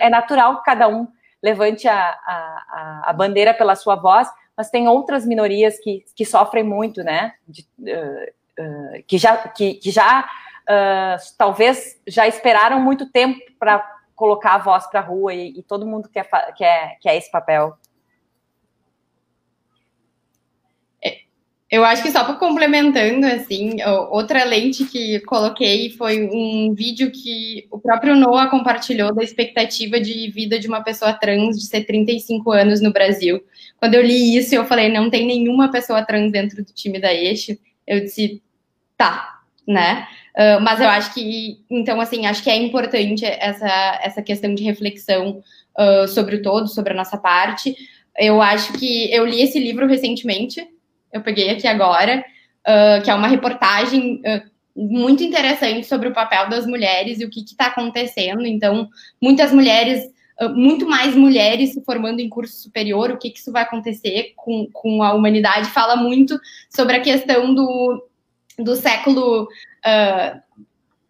é natural que cada um levante a, a, a bandeira pela sua voz, mas tem outras minorias que, que sofrem muito, né? De, uh, uh, que já, que, que já uh, talvez já esperaram muito tempo para colocar a voz para a rua e, e, todo mundo quer, quer, quer esse papel. Eu acho que só para complementando, assim, outra lente que coloquei foi um vídeo que o próprio Noah compartilhou da expectativa de vida de uma pessoa trans de ser 35 anos no Brasil. Quando eu li isso, eu falei, não tem nenhuma pessoa trans dentro do time da Eixo. Eu disse, tá, né? Uh, mas eu acho que, então, assim, acho que é importante essa, essa questão de reflexão uh, sobre o todo, sobre a nossa parte. Eu acho que eu li esse livro recentemente, eu peguei aqui agora, uh, que é uma reportagem muito interessante sobre o papel das mulheres e o que está acontecendo. Então, muitas mulheres, muito mais mulheres se formando em curso superior, o que, que isso vai acontecer com, com a humanidade, fala muito sobre a questão do, do século uh,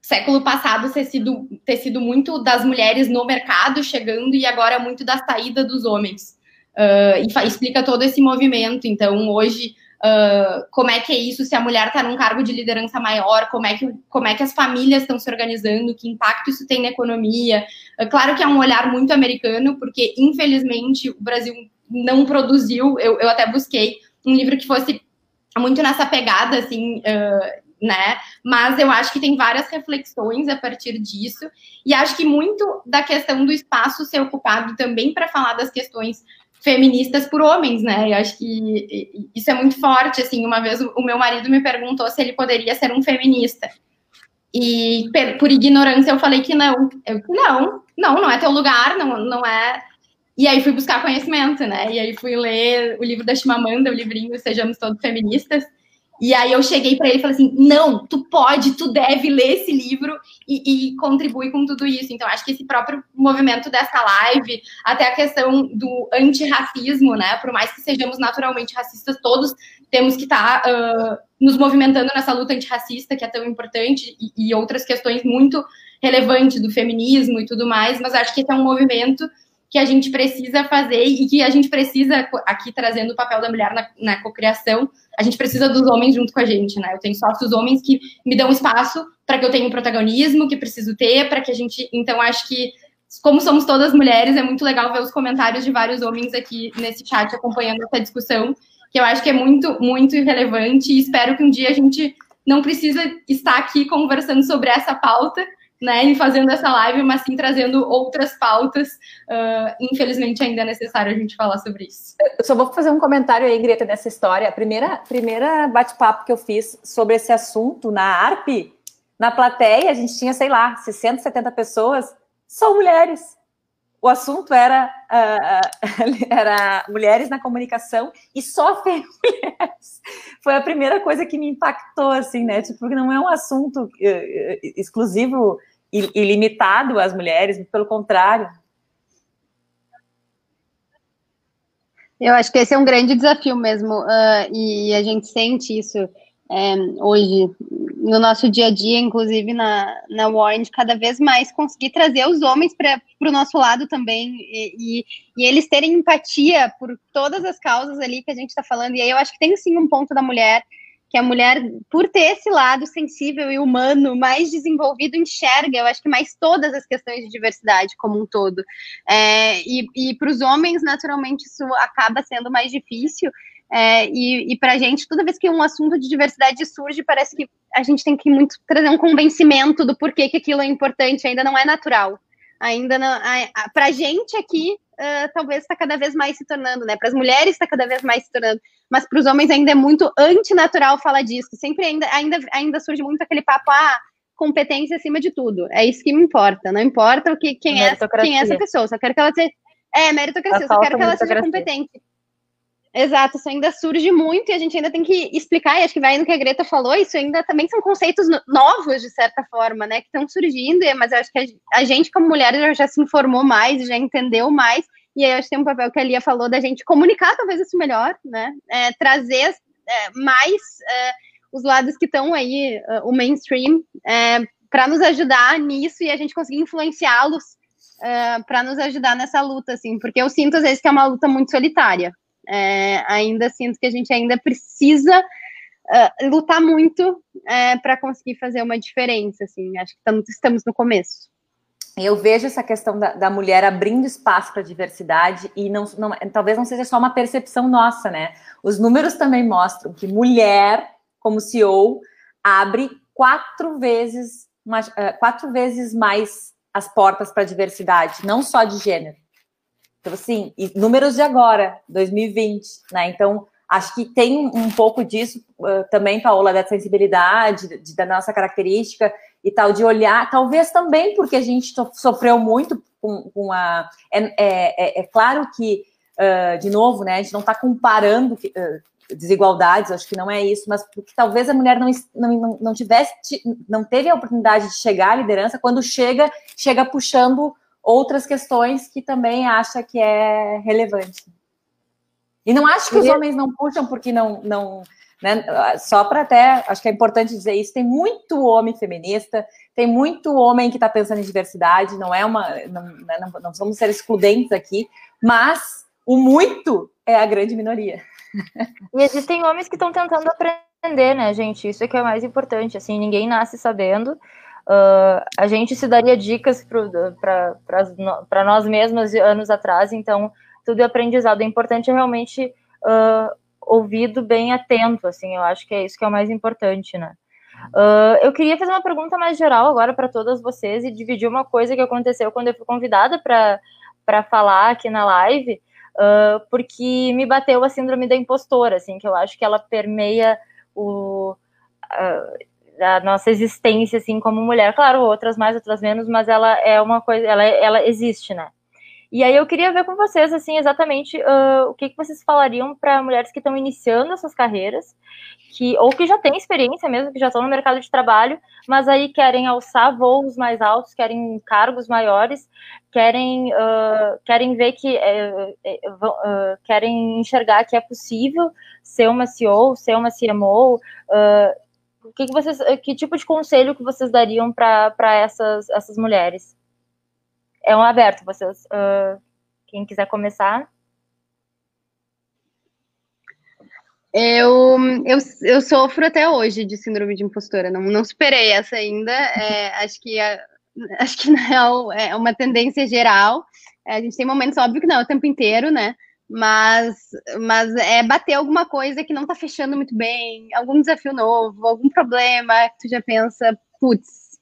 século passado ter sido, ter sido muito das mulheres no mercado chegando e agora muito da saída dos homens. Uh, e explica todo esse movimento. Então, hoje, uh, como é que é isso? Se a mulher está num cargo de liderança maior, como é que, como é que as famílias estão se organizando, que impacto isso tem na economia. Uh, claro que é um olhar muito americano, porque, infelizmente, o Brasil não produziu. Eu, eu até busquei um livro que fosse muito nessa pegada, assim, uh, né? Mas eu acho que tem várias reflexões a partir disso, e acho que muito da questão do espaço ser ocupado também para falar das questões feministas por homens, né? Eu acho que isso é muito forte, assim, uma vez o meu marido me perguntou se ele poderia ser um feminista. E por ignorância eu falei que não. Eu, não, não, não é teu lugar, não, não é. E aí fui buscar conhecimento, né? E aí fui ler o livro da Chimamanda, o livrinho Sejamos Todos Feministas. E aí eu cheguei para ele e falei assim: não, tu pode, tu deve ler esse livro e, e contribuir com tudo isso. Então, acho que esse próprio movimento dessa live, até a questão do antirracismo, né? Por mais que sejamos naturalmente racistas, todos temos que estar tá, uh, nos movimentando nessa luta antirracista, que é tão importante, e, e outras questões muito relevantes do feminismo e tudo mais, mas acho que esse é um movimento que a gente precisa fazer e que a gente precisa, aqui trazendo o papel da mulher na, na cocriação, a gente precisa dos homens junto com a gente, né? Eu tenho sócios homens que me dão espaço para que eu tenha o protagonismo que preciso ter, para que a gente. Então, acho que, como somos todas mulheres, é muito legal ver os comentários de vários homens aqui nesse chat acompanhando essa discussão, que eu acho que é muito, muito relevante e espero que um dia a gente não precisa estar aqui conversando sobre essa pauta, né, e fazendo essa live, mas sim trazendo outras pautas. Uh, infelizmente, ainda é necessário a gente falar sobre isso. Eu só vou fazer um comentário aí, Greta, nessa história. A primeira, primeira bate-papo que eu fiz sobre esse assunto na ARP, na plateia, a gente tinha, sei lá, 60, 70 pessoas, só mulheres. O assunto era, uh, <laughs> era mulheres na comunicação e só <laughs> mulheres. Foi a primeira coisa que me impactou, assim, né? Tipo, porque não é um assunto uh, exclusivo ilimitado às mulheres, pelo contrário. Eu acho que esse é um grande desafio mesmo, uh, e a gente sente isso é, hoje no nosso dia a dia, inclusive na, na Warren, cada vez mais conseguir trazer os homens para o nosso lado também e, e, e, eles terem empatia por todas as causas ali que a gente está falando. E aí eu acho que tem sim um ponto da mulher que a mulher, por ter esse lado sensível e humano mais desenvolvido, enxerga, eu acho que mais todas as questões de diversidade como um todo. É, e e para os homens, naturalmente, isso acaba sendo mais difícil. É, e, e para a gente, toda vez que um assunto de diversidade surge, parece que a gente tem que muito trazer um convencimento do porquê que aquilo é importante, ainda não é natural. Ainda não. Para a gente aqui, uh, talvez está cada vez mais se tornando, né? Para as mulheres está cada vez mais se tornando, mas para os homens ainda é muito antinatural falar disso. Sempre ainda, ainda, ainda surge muito aquele papo, ah, competência acima de tudo. É isso que me importa. Não importa o que, quem, é, quem é essa pessoa, só quero que ela seja. É, meritocracia, só quero que ela seja competente. Exato, isso ainda surge muito e a gente ainda tem que explicar, e acho que vai no que a Greta falou, isso ainda também são conceitos novos, de certa forma, né, que estão surgindo, mas eu acho que a, gente, como mulher, já, se informou mais, já entendeu mais, e aí acho que tem um papel que a Lia falou da gente comunicar talvez isso melhor, né, é, trazer é, mais é, os lados que estão aí, uh, o mainstream, é, para nos ajudar nisso e a gente conseguir influenciá-los uh, para nos ajudar nessa luta, assim, porque eu sinto às vezes que é uma luta muito solitária, é, ainda sinto que a gente ainda precisa uh, lutar muito é, para conseguir fazer uma diferença. Assim, acho que estamos, estamos no começo. Eu vejo essa questão da, da mulher abrindo espaço para a diversidade e não, não, talvez não seja só uma percepção nossa, né? Os números também mostram que mulher, como CEO, abre quatro vezes, mais, uh, quatro vezes mais as portas para a diversidade, não só de gênero. Então, assim, números de agora, 2020, né? Então, acho que tem um pouco disso uh, também, Paola, da sensibilidade, de, da nossa característica e tal, de olhar, talvez também porque a gente sofreu muito com, com a. É, é, é, é claro que, uh, de novo, né, a gente não está comparando uh, desigualdades, acho que não é isso, mas porque talvez a mulher não, não, não tivesse, não teve a oportunidade de chegar à liderança, quando chega, chega puxando outras questões que também acha que é relevante. E não acho que os homens não puxam porque não, não né? Só para até, acho que é importante dizer isso, tem muito homem feminista, tem muito homem que está pensando em diversidade, não é uma, não, né, não, não somos ser excludentes aqui, mas o muito é a grande minoria. <laughs> E existem homens que estão tentando aprender, né, gente? Isso é que é mais importante. Assim, ninguém nasce sabendo. Uh, a gente se daria dicas para nós mesmas anos atrás, então tudo é aprendizado. O importante é realmente uh, ouvido bem atento, assim, eu acho que é isso que é o mais importante, né? Uh, eu queria fazer uma pergunta mais geral agora para todas vocês e dividir uma coisa que aconteceu quando eu fui convidada para falar aqui na live, porque me bateu a síndrome da impostora, assim, que eu acho que ela permeia o, da nossa existência assim como mulher. Claro, outras mais, outras menos, mas ela é uma coisa, ela, ela existe, né? E aí eu queria ver com vocês assim exatamente uh, o que, que vocês falariam para mulheres que estão iniciando essas carreiras, que ou que já têm experiência mesmo, que já estão no mercado de trabalho, mas aí querem alçar voos mais altos, querem cargos maiores, querem uh, querem ver que uh, querem enxergar que é possível ser uma CEO, ser uma CMO que, que vocês, que tipo de conselho que vocês dariam para essas, essas mulheres? É um aberto, vocês. Uh, quem quiser começar. Eu, eu, eu sofro até hoje de síndrome de impostora, não, não superei essa ainda. É, <laughs> acho que a, acho que na real é uma tendência geral. É, a gente tem momentos, óbvio que não, o tempo inteiro, né? Mas, mas é bater alguma coisa que não tá fechando muito bem, algum desafio novo, algum problema que tu já pensa, putz,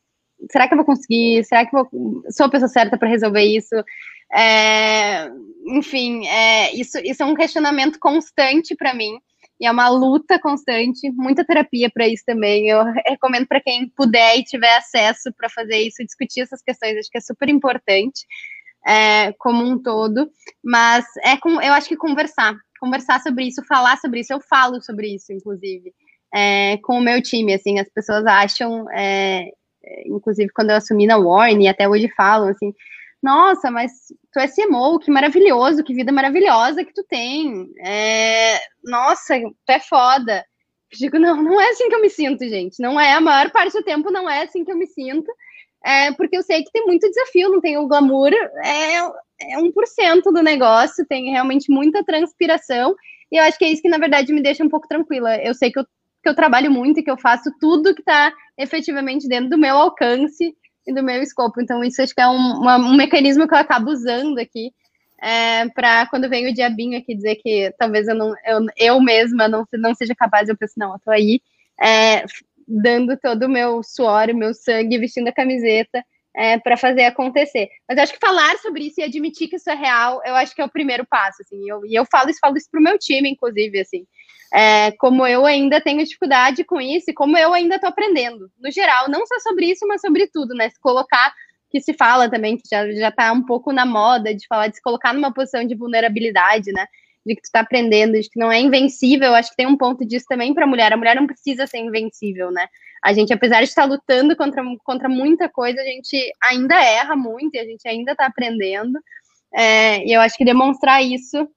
será que eu vou conseguir? Será que eu vou, sou a pessoa certa para resolver isso? É, enfim, é, isso, isso é um questionamento constante para mim e é uma luta constante, muita terapia para isso também. Eu recomendo para quem puder e tiver acesso para fazer isso, discutir essas questões, acho que é super importante é, como um todo, mas é com, eu acho que conversar, conversar sobre isso, falar sobre isso, eu falo sobre isso, inclusive, é, com o meu time, assim, as pessoas acham, é, inclusive quando eu assumi na Warner, até hoje falam, assim, nossa, mas tu é CMO, que maravilhoso, que vida maravilhosa que tu tem, é, nossa, tu é foda, eu digo, não, não é assim que eu me sinto, gente, não é, a maior parte do tempo não é assim que eu me sinto, é, porque eu sei que tem muito desafio, não tem o glamour, é, é 1% do negócio, tem realmente muita transpiração, e eu acho que é isso que, na verdade, me deixa um pouco tranquila. Eu sei que eu, que eu trabalho muito e que eu faço tudo que está efetivamente dentro do meu alcance e do meu escopo, então isso acho que é um, uma, um mecanismo que eu acabo usando aqui, é, para quando vem o diabinho aqui dizer que talvez eu não eu, eu mesma não, não seja capaz, eu penso, não, eu tô aí é, dando todo o meu suor, o meu sangue, vestindo a camiseta, é, para fazer acontecer. Mas acho que falar sobre isso e admitir que isso é real, eu acho que é o primeiro passo, assim. Eu, e eu falo isso, falo isso pro meu time, inclusive, assim. É, como eu ainda tenho dificuldade com isso e como eu ainda estou aprendendo. No geral, não só sobre isso, mas sobre tudo, né? Se colocar, que se fala também, que já, já tá um pouco na moda de falar de se colocar numa posição de vulnerabilidade, né? De que tu tá aprendendo, de que não é invencível. Acho que tem um ponto disso também para a mulher. A mulher não precisa ser invencível, né? A gente, apesar de estar lutando contra, contra muita coisa, a gente ainda erra muito e a gente ainda está aprendendo. É, e eu acho que demonstrar isso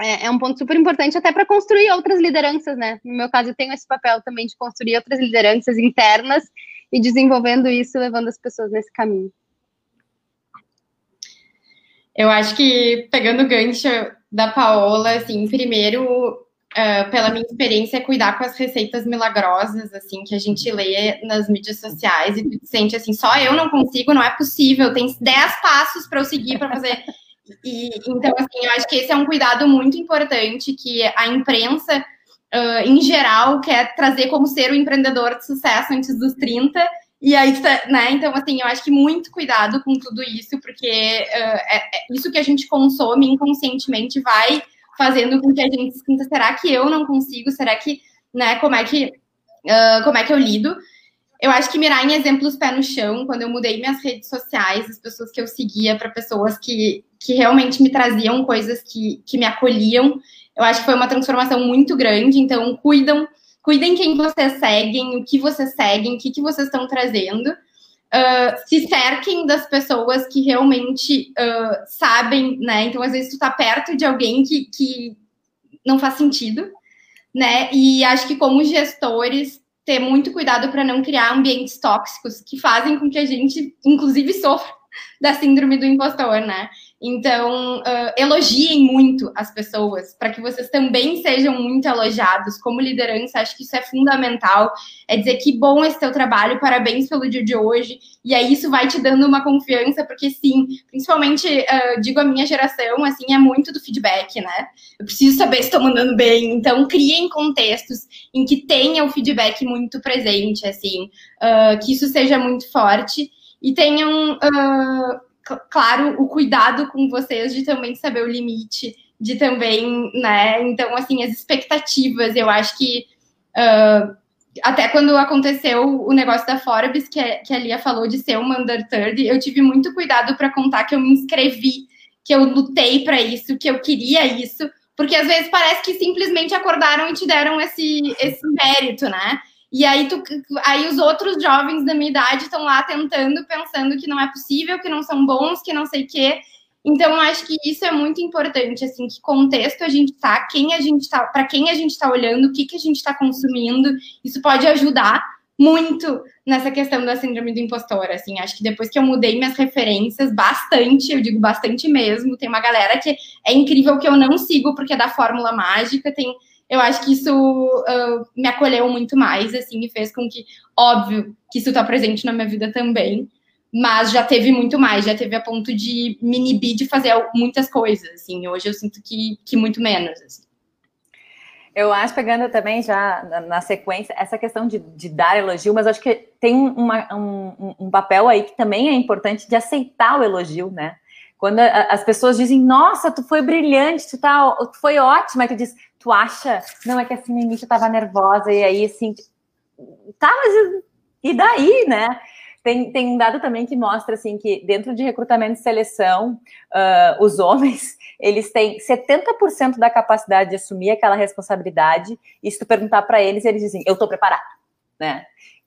é, é um ponto super importante até para construir outras lideranças, né? No meu caso, eu tenho esse papel também de construir outras lideranças internas e desenvolvendo isso, levando as pessoas nesse caminho. Eu acho que, pegando o gancho da Paola, assim, primeiro, uh, pela minha experiência, é cuidar com as receitas milagrosas, assim, que a gente lê nas mídias sociais e sente assim, só eu não consigo, não é possível, tem 10 passos para eu seguir para fazer e, então, assim, eu acho que esse é um cuidado muito importante que a imprensa, uh, em geral, quer trazer como ser o empreendedor de sucesso antes dos 30. E aí, tá, né? Então, assim, eu acho que muito cuidado com tudo isso, porque uh, é, é isso que a gente consome inconscientemente vai fazendo com que a gente se sinta, será que eu não consigo? Será que, né, como é que, uh, como é que eu lido? Eu acho que mirar em exemplos pé no chão, quando eu mudei minhas redes sociais, as pessoas que eu seguia para pessoas que, que realmente me traziam coisas que, que me acolhiam, eu acho que foi uma transformação muito grande. Então, cuidam, cuidem quem vocês seguem, o que vocês seguem, o que, que vocês estão trazendo. Uh, se cerquem das pessoas que realmente uh, sabem, né? Então, às vezes, tu tá perto de alguém que, que não faz sentido, né? E acho que como gestores, ter muito cuidado para não criar ambientes tóxicos que fazem com que a gente, inclusive, sofra <laughs> da síndrome do impostor, né? Então, uh, elogiem muito as pessoas, para que vocês também sejam muito elogiados. Como liderança, acho que isso é fundamental. É dizer que bom esse teu trabalho, parabéns pelo dia de hoje. E aí isso vai te dando uma confiança, porque sim, principalmente, uh, digo a minha geração, assim, é muito do feedback, né? Eu preciso saber se estou mandando bem. Então, criem contextos em que tenha o feedback muito presente, assim, uh, que isso seja muito forte. E tenham claro, o cuidado com vocês de também saber o limite, de também, né? Então, assim, as expectativas, eu acho que uh, até quando aconteceu o negócio da Forbes, que, que a Lia falou de ser uma under third, eu tive muito cuidado para contar que eu me inscrevi, que eu lutei para isso, que eu queria isso, porque às vezes parece que simplesmente acordaram e te deram esse, esse mérito, né? E aí, tu, aí os outros jovens da minha idade estão lá tentando, pensando que não é possível, que não são bons, que não sei o quê. Então, acho que isso é muito importante, assim, que contexto a gente tá, quem a gente tá, para quem a gente está olhando, o que, que a gente está consumindo. Isso pode ajudar muito nessa questão da síndrome do impostor, assim, acho que depois que eu mudei minhas referências bastante, eu digo bastante mesmo, tem uma galera que é incrível que eu não sigo porque é da fórmula mágica, tem eu acho que isso uh, me acolheu muito mais, assim, e fez com que, óbvio, que isso está presente na minha vida também, mas já teve muito mais, já teve a ponto de me inibir de fazer muitas coisas, assim, hoje eu sinto que, que muito menos, assim. Eu acho, pegando também já na, sequência, essa questão de, de, dar elogio, mas acho que tem uma, um, um, papel aí que também é importante de aceitar o elogio, né? Quando as pessoas dizem, nossa, tu foi brilhante, tu, tá, tu foi ótima, tu diz, tu acha? Não, é que assim, no início eu tava nervosa, e aí assim, tá, mas e daí, né? Tem, tem um dado também que mostra assim que dentro de recrutamento e seleção, uh, os homens <laughs> eles têm 70% da capacidade de assumir aquela responsabilidade, e se tu perguntar para eles, eles dizem, eu tô preparado, né?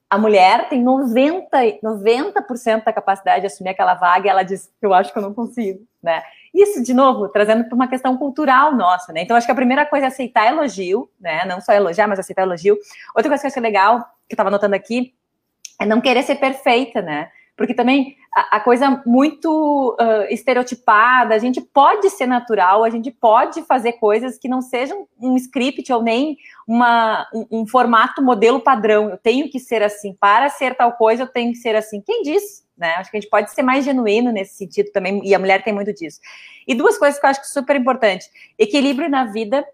A mulher tem 90%, 90 da capacidade de assumir aquela vaga e ela diz, eu acho que eu não consigo, né? Isso, de novo, trazendo para uma questão cultural nossa, né? Então, acho que a primeira coisa é aceitar elogio, né? Não só elogiar, mas aceitar elogio. Outra coisa que eu achei legal, que eu estava notando aqui, é não querer ser perfeita, né? Porque também a, a coisa muito uh, estereotipada, a gente pode ser natural, a gente pode fazer coisas que não sejam um script ou nem uma, um, um formato modelo padrão. Eu tenho que ser assim. Para ser tal coisa, eu tenho que ser assim. Quem disse? Né? Acho que a gente pode ser mais genuíno nesse sentido também, e a mulher tem muito disso. E duas coisas que eu acho que super importante: equilíbrio na vida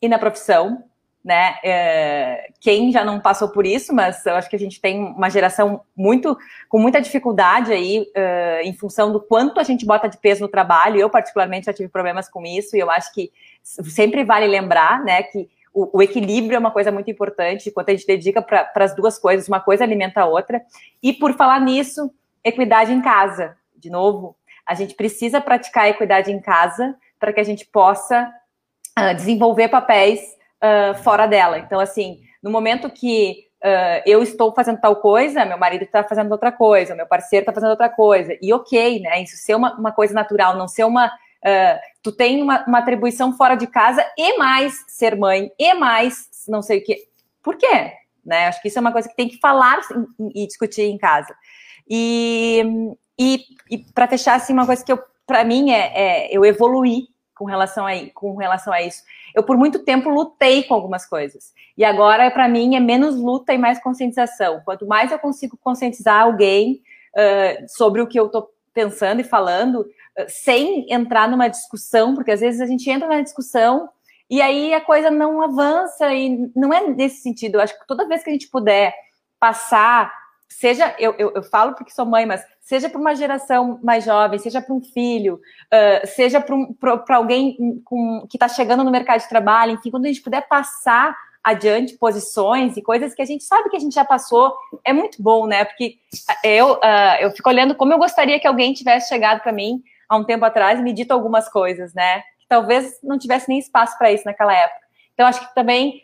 e na profissão. né? É, quem já não passou por isso, mas eu acho que a gente tem uma geração muito com muita dificuldade aí uh, em função do quanto a gente bota de peso no trabalho. Eu particularmente já tive problemas com isso e eu acho que sempre vale lembrar, né, que o, o equilíbrio é uma coisa muito importante. Quando a gente dedica para as duas coisas, uma coisa alimenta a outra. E por falar nisso, equidade em casa, de novo, a gente precisa praticar equidade em casa para que a gente possa uh, desenvolver papéis uh, fora dela. Então, assim, no momento que uh, eu estou fazendo tal coisa, meu marido está fazendo outra coisa, meu parceiro está fazendo outra coisa, e ok, né? Isso ser uma, uma coisa natural, não ser uma. Tu tem uma, uma, atribuição fora de casa e mais ser mãe, e mais não sei o que. Por quê? Né? Acho que isso é uma coisa que tem que falar e discutir em casa. E, e, e para fechar, assim, uma coisa que para mim é, é eu evoluir com relação a, com relação a isso. Eu, por muito tempo, lutei com algumas coisas. E agora, para mim, é menos luta e mais conscientização. Quanto mais eu consigo conscientizar alguém uh, sobre o que eu estou pensando e falando, uh, sem entrar numa discussão, porque às vezes a gente entra na discussão e aí a coisa não avança, e não é nesse sentido. Eu acho que toda vez que a gente puder passar, seja, eu, eu, eu falo porque sou mãe, mas seja para uma geração mais jovem, seja para um filho, uh, seja para um, alguém com, que está chegando no mercado de trabalho, enfim, quando a gente puder passar adiante posições e coisas que a gente sabe que a gente já passou, é muito bom, né? Porque eu, uh, eu fico olhando como eu gostaria que alguém tivesse chegado para mim há um tempo atrás e me dito algumas coisas, né? Que talvez não tivesse nem espaço para isso naquela época. Então, acho que também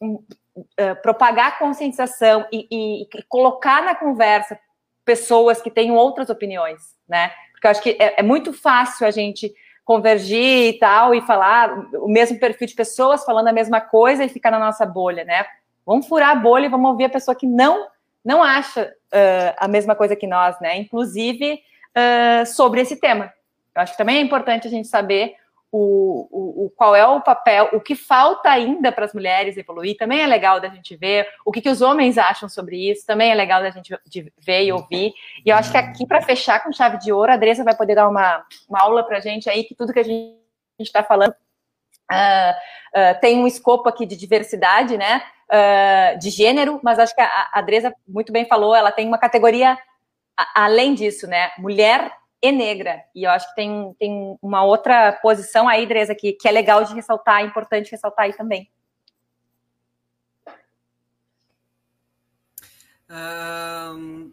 um, uh, propagar conscientização e, e, e colocar na conversa pessoas que têm outras opiniões, né? Porque eu acho que é, é, muito fácil a gente convergir e tal e falar o mesmo perfil de pessoas falando a mesma coisa e ficar na nossa bolha, né? Vamos furar a bolha e vamos ouvir a pessoa que não não acha uh, a mesma coisa que nós, né? Inclusive uh, sobre esse tema. Eu acho que também é importante a gente saber o, o, o, qual é o papel, o que falta ainda para as mulheres evoluir, também é legal da gente ver, o que, que os homens acham sobre isso, também é legal da gente ver e ouvir. E eu acho que aqui, para fechar com chave de ouro, a Adresa vai poder dar uma, uma aula para a gente aí, que tudo que a gente está falando uh, uh, tem um escopo aqui de diversidade, né? Uh, de gênero, mas acho que a, a muito bem falou, ela tem uma categoria além disso, né? Mulher e negra. E eu acho que tem, tem uma outra posição aí, Dresa, que, que é legal de ressaltar, é importante ressaltar aí também. Um,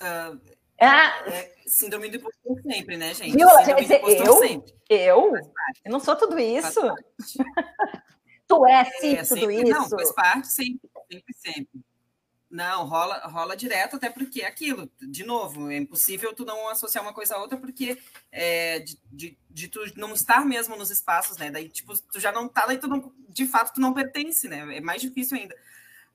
uh, ah. é, síndrome do impostor sempre, né, gente? Viu? Síndrome dizer, eu? Sempre. Eu? Eu não sou tudo isso. <laughs> tu é, sim, é, tudo sempre, isso. Não, faz parte, sempre, sempre, sempre. Não, rola, rola direto, até porque é aquilo, de novo, é impossível tu não associar uma coisa a outra, porque é, de, de, de, tu não estar mesmo nos espaços, né? Daí, tipo, tu já não tá, daí tu não, de fato, tu não pertence, né? É mais difícil ainda.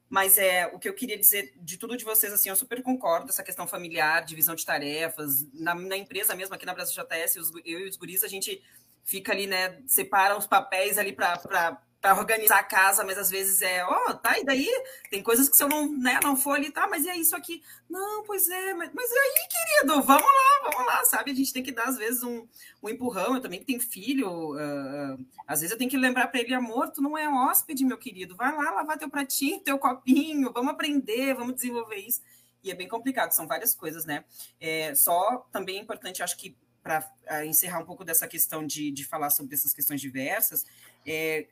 Mas é o que eu queria dizer de tudo de vocês, assim, eu super concordo, essa questão familiar, divisão de tarefas, na, na empresa mesmo, aqui na Brasil JS, eu e os guris, a gente fica ali, né, separa os papéis ali para para organizar a casa, mas às vezes é, ó, oh, tá, e daí tem coisas que se eu não, né, não for ali, tá, mas e é isso aqui? Não, pois é, mas, mas e aí, querido, vamos lá, vamos lá, sabe? A gente tem que dar, às vezes, um, um empurrão, eu também que tenho filho, uh, às vezes eu tenho que lembrar para ele, amor, tu não é hóspede, meu querido, vai lá lavar teu pratinho, teu copinho, vamos aprender, vamos desenvolver isso. E é bem complicado, são várias coisas, né? É, só também é importante, acho que para encerrar um pouco dessa questão de, de falar sobre essas questões diversas, é,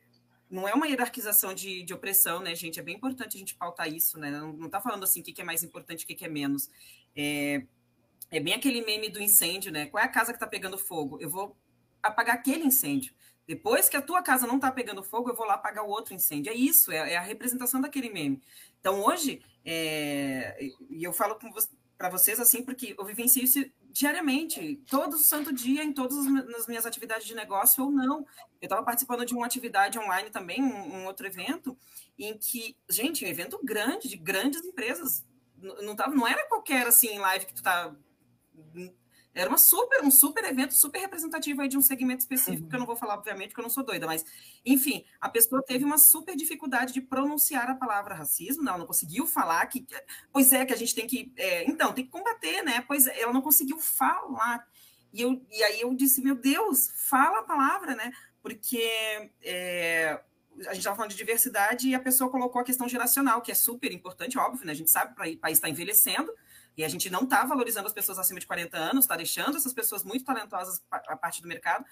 não é uma hierarquização de, de opressão, né, gente? É bem importante a gente pautar isso, né? Não, está falando assim o que, que, é mais importante, o que, que é menos. É, é bem aquele meme do incêndio, né? Qual é a casa que está pegando fogo? Eu vou apagar aquele incêndio. Depois que a tua casa não está pegando fogo, eu vou lá apagar o outro incêndio. É isso, é, é a representação daquele meme. Então, hoje, é, e eu falo para vocês assim, porque eu vivencio isso diariamente, todo santo dia, em todas as minhas atividades de negócio ou não. Eu estava participando de uma atividade online também, um, um, outro evento, em que, gente, um evento grande, de grandes empresas. Não, tava, não era qualquer assim live que tu tá era uma super, um super evento, super representativo aí de um segmento específico, uhum. que eu não vou falar, obviamente, porque eu não sou doida, mas, enfim, a pessoa teve uma super dificuldade de pronunciar a palavra racismo, não, ela não conseguiu falar que, pois é, que a gente tem que, é, então, tem que combater, né? Pois é, ela não conseguiu falar. E, eu, e aí eu disse, meu Deus, fala a palavra, né? Porque é, a gente estava falando de diversidade e a pessoa colocou a questão geracional, que é super importante, óbvio, né? A gente sabe que o país está envelhecendo e a gente não está valorizando as pessoas acima de 40 anos, está deixando essas pessoas muito talentosas a parte do mercado,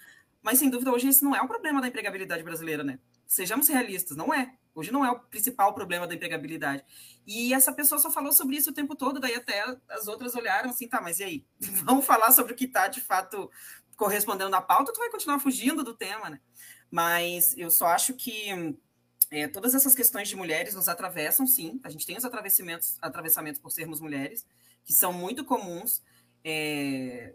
mas sem dúvida hoje esse não é o problema da empregabilidade brasileira, né? Sejamos realistas, não é. Hoje não é o principal problema da empregabilidade. E essa pessoa só falou sobre isso o tempo todo, daí até as outras olharam assim, tá, mas e aí? <laughs> Vamos falar sobre o que está de fato correspondendo na pauta, tu vai continuar fugindo do tema, né? Mas eu só acho que é, todas essas questões de mulheres nos atravessam, sim. A gente tem os atravessamentos, atravessamentos por sermos mulheres, que são muito comuns. É,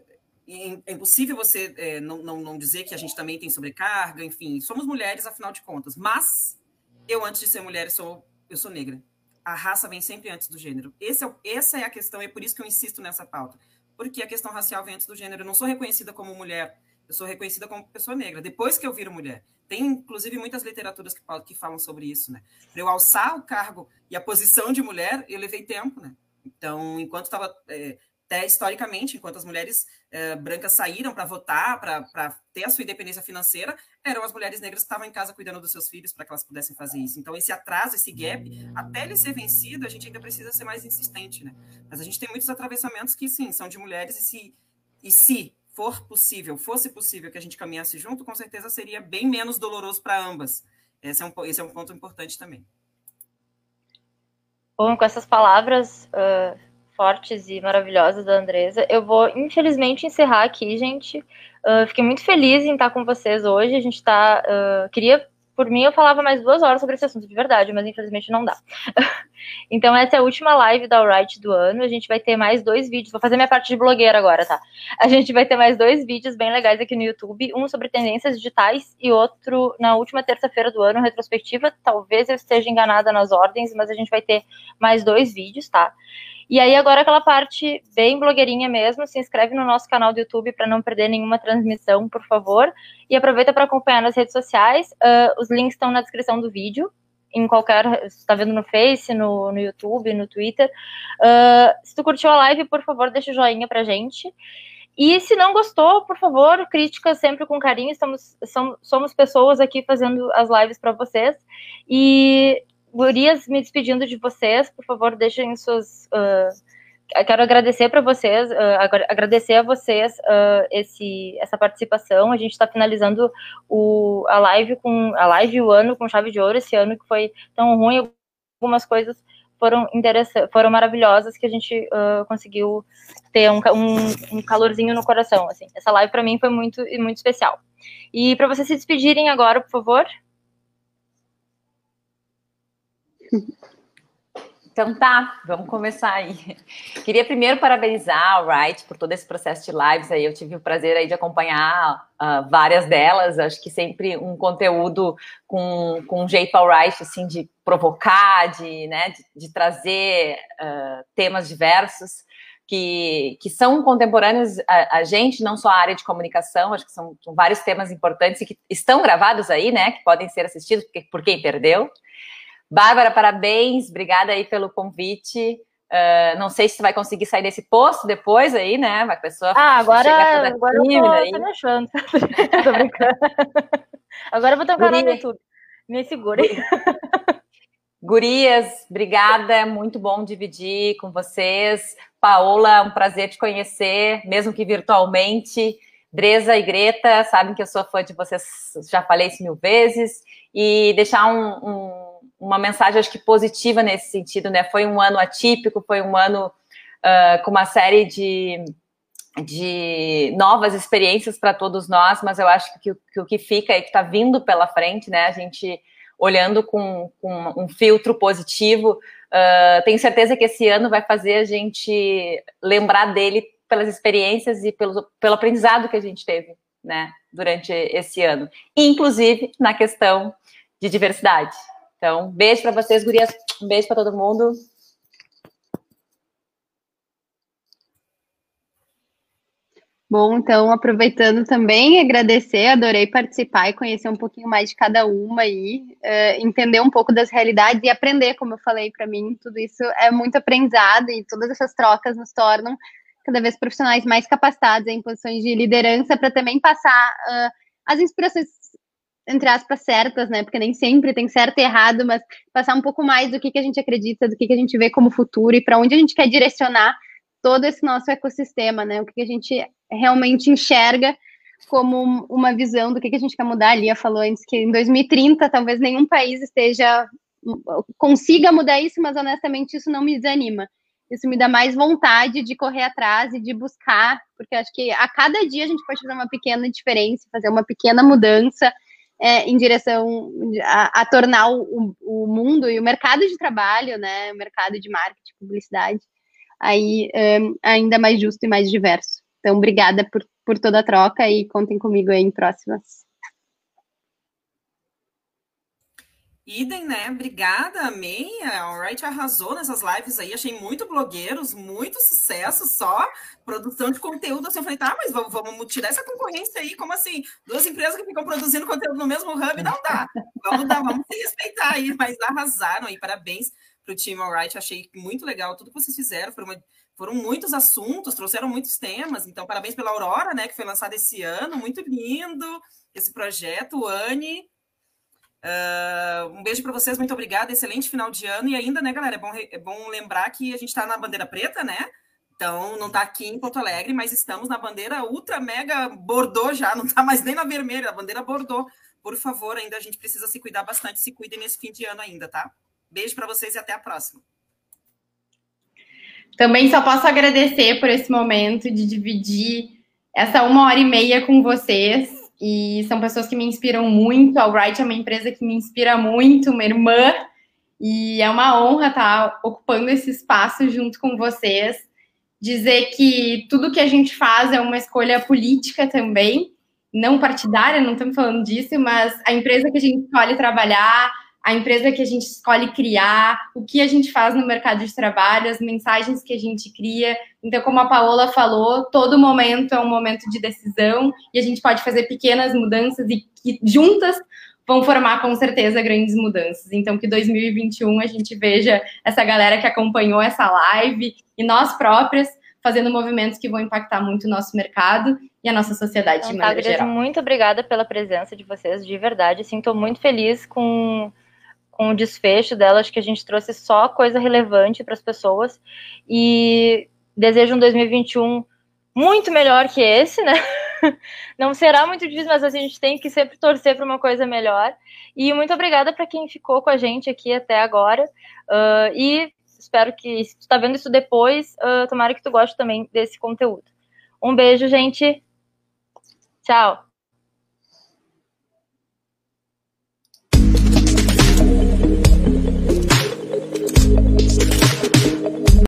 é impossível você é, não, não, não dizer que a gente também tem sobrecarga, enfim, somos mulheres, afinal de contas. Mas eu, antes de ser mulher, sou, eu sou negra. A raça vem sempre antes do gênero. Esse é, essa é a questão, e é por isso que eu insisto nessa pauta. Porque a questão racial vem antes do gênero. Eu não sou reconhecida como mulher, eu sou reconhecida como pessoa negra, depois que eu viro mulher. Tem, inclusive, muitas literaturas que, que falam sobre isso, né? Para eu alçar o cargo e a posição de mulher, eu levei tempo, né? Então, enquanto estava é, até historicamente, enquanto as mulheres eh, brancas saíram para votar, para ter a sua independência financeira, eram as mulheres negras que estavam em casa cuidando dos seus filhos para que elas pudessem fazer isso. Então, esse atraso, esse gap, até ele ser vencido, a gente ainda precisa ser mais insistente, né? Mas a gente tem muitos atravessamentos que, sim, são de mulheres e se, e se for possível, fosse possível que a gente caminhasse junto, com certeza seria bem menos doloroso para ambas. Esse é, um, esse é um ponto importante também. Bom, com essas palavras, uh fortes e maravilhosas da Andresa. Eu vou, infelizmente, encerrar aqui, gente. Uh, fiquei muito feliz em estar com vocês hoje. A gente tá. Uh, queria, por mim, eu falava mais duas horas sobre esse assunto de verdade, mas infelizmente não dá. <laughs> então, essa é a última live da Alright do ano. A gente vai ter mais dois vídeos. Vou fazer minha parte de blogueira agora, tá? A gente vai ter mais dois vídeos bem legais aqui no YouTube. Um sobre tendências digitais e outro na última terça-feira do ano, retrospectiva. Talvez eu esteja enganada nas ordens, mas a gente vai ter mais dois vídeos, tá? E aí, agora aquela parte bem blogueirinha mesmo, se inscreve no nosso canal do YouTube para não perder nenhuma transmissão, por favor. E aproveita para acompanhar nas redes sociais. Uh, os links estão na descrição do vídeo. Em qualquer. Está vendo no Face, no, no YouTube, no Twitter. Uh, se tu curtiu a live, por favor, deixa o joinha pra gente. E se não gostou, por favor, críticas sempre com carinho. Estamos, somos, somos pessoas aqui fazendo as lives para vocês. E Gurias, me despedindo de vocês, por favor, deixem suas. Uh, quero agradecer para vocês, uh, agradecer a vocês uh, esse, essa participação. A gente está finalizando o, a live com a live o ano com chave de ouro esse ano que foi tão ruim. Algumas coisas foram foram maravilhosas que a gente conseguiu ter um, um, um, calorzinho no coração. Assim, essa live para mim foi muito muito especial. E para vocês se despedirem agora, por favor. Então tá, vamos começar aí. Queria primeiro parabenizar a Wright por todo esse processo de lives aí. Eu tive o prazer aí de acompanhar uh, várias delas. Acho que sempre um conteúdo com, com um jeito alright, assim, de provocar, de, né, de, de trazer uh, temas diversos. Que, que, são contemporâneos a, a, gente, não só a área de comunicação, acho que são, são, vários temas importantes e que estão gravados aí, né, que podem ser assistidos por quem perdeu. Bárbara, parabéns, obrigada aí pelo convite. Uh, não sei se você vai conseguir sair desse posto depois aí, né? A pessoa ah, agora, agora eu tô, aí. tô me achando. <laughs> tô brincando. Agora eu vou ter um canal no YouTube. Me segure. <laughs> Gurias, obrigada, muito bom dividir com vocês. Paola, um prazer te conhecer, mesmo que virtualmente. Dresa e Greta, sabem que eu sou fã de vocês, já falei isso mil vezes. E deixar um, um uma mensagem, acho que positiva nesse sentido, né? Foi um ano atípico, foi um ano uh, com uma série de, de novas experiências para todos nós, mas eu acho que, que o que fica e que está vindo pela frente, né? A gente olhando com, com um filtro positivo, uh, tenho certeza que esse ano vai fazer a gente lembrar dele pelas experiências e pelo, pelo aprendizado que a gente teve, né? Durante esse ano, inclusive na questão de diversidade. Então, beijo para vocês, gurias. Um beijo para todo mundo. Bom, então, aproveitando também, agradecer, adorei participar e conhecer um pouquinho mais de cada uma e uh, entender um pouco das realidades e aprender, como eu falei, para mim, tudo isso é muito aprendizado e todas essas trocas nos tornam cada vez profissionais mais capacitados em posições de liderança para também passar uh, as inspirações entre aspas, certas, né? Porque nem sempre tem certo e errado, mas passar um pouco mais do que, que a gente acredita, do que, que a gente vê como futuro e para onde a gente quer direcionar todo esse nosso ecossistema, né? O que, que a gente realmente enxerga como uma visão do que, que a gente quer mudar. A Lia falou antes que em 2030 talvez nenhum país esteja consiga mudar isso, mas honestamente isso não me desanima. Isso me dá mais vontade de correr atrás e de buscar, porque acho que a cada dia a gente pode fazer uma pequena diferença, fazer uma pequena mudança é, em direção a, a tornar o, o, mundo e o mercado de trabalho, né, o mercado de marketing, publicidade, aí um, ainda mais justo e mais diverso. Então, obrigada por, por toda a troca e contem comigo aí em próximas. Idem, né? Obrigada, amei. A Alright arrasou nessas lives aí. Achei muito blogueiros, muito sucesso, só produção de conteúdo. Assim, eu falei, tá, mas vamos, vamos tirar essa concorrência aí. Como assim? Duas empresas que ficam produzindo conteúdo no mesmo hub, não dá. Vamos dar, vamos se respeitar aí. Mas arrasaram aí. Parabéns para o time Alright. Achei muito legal tudo que vocês fizeram. Foram, muitos assuntos, trouxeram muitos temas. Então, parabéns pela Aurora, né? Que foi lançada esse ano. Muito lindo esse projeto, Anne. Uh, um beijo para vocês, muito obrigada, excelente final de ano. E ainda, né, galera, é bom, é bom lembrar que a gente está na bandeira preta, né? Então, não está aqui em Porto Alegre, mas estamos na bandeira ultra mega Bordeaux já, <laughs> não está mais nem na vermelha, a bandeira Bordeaux. Por favor, ainda a gente precisa se cuidar bastante, se cuidem nesse fim de ano ainda, tá? Beijo para vocês e até a próxima. Também só posso agradecer por esse momento de dividir essa uma hora e meia com vocês e são pessoas que me inspiram muito. A Wright é uma empresa que me inspira muito, uma irmã, e é uma honra estar ocupando esse espaço junto com vocês. Dizer que tudo que a gente faz é uma escolha política também, não partidária, não estamos falando disso, mas a empresa que a gente escolhe trabalhar, a empresa que a gente escolhe criar, o que a gente faz no mercado de trabalho, as mensagens que a gente cria. Então, como a Paola falou, todo momento é um momento de decisão e a gente pode fazer pequenas mudanças e que juntas vão formar com certeza grandes mudanças. Então, que 2021 a gente veja essa galera que acompanhou essa live e nós próprias fazendo movimentos que vão impactar muito o nosso mercado e a nossa sociedade então, de maneira tá, geral. Muito obrigada pela presença de vocês, de verdade. Estou muito feliz com com o desfecho dela, acho que a gente trouxe só coisa relevante para as pessoas e desejo um 2021 muito melhor que esse, né? <laughs> Não será muito difícil, mas a gente tem que sempre torcer para uma coisa melhor. E muito obrigada para quem ficou com a gente aqui até agora. Uh, e espero que, se tu está vendo isso depois, uh, tomara que tu goste também desse conteúdo. Um beijo, gente. Tchau.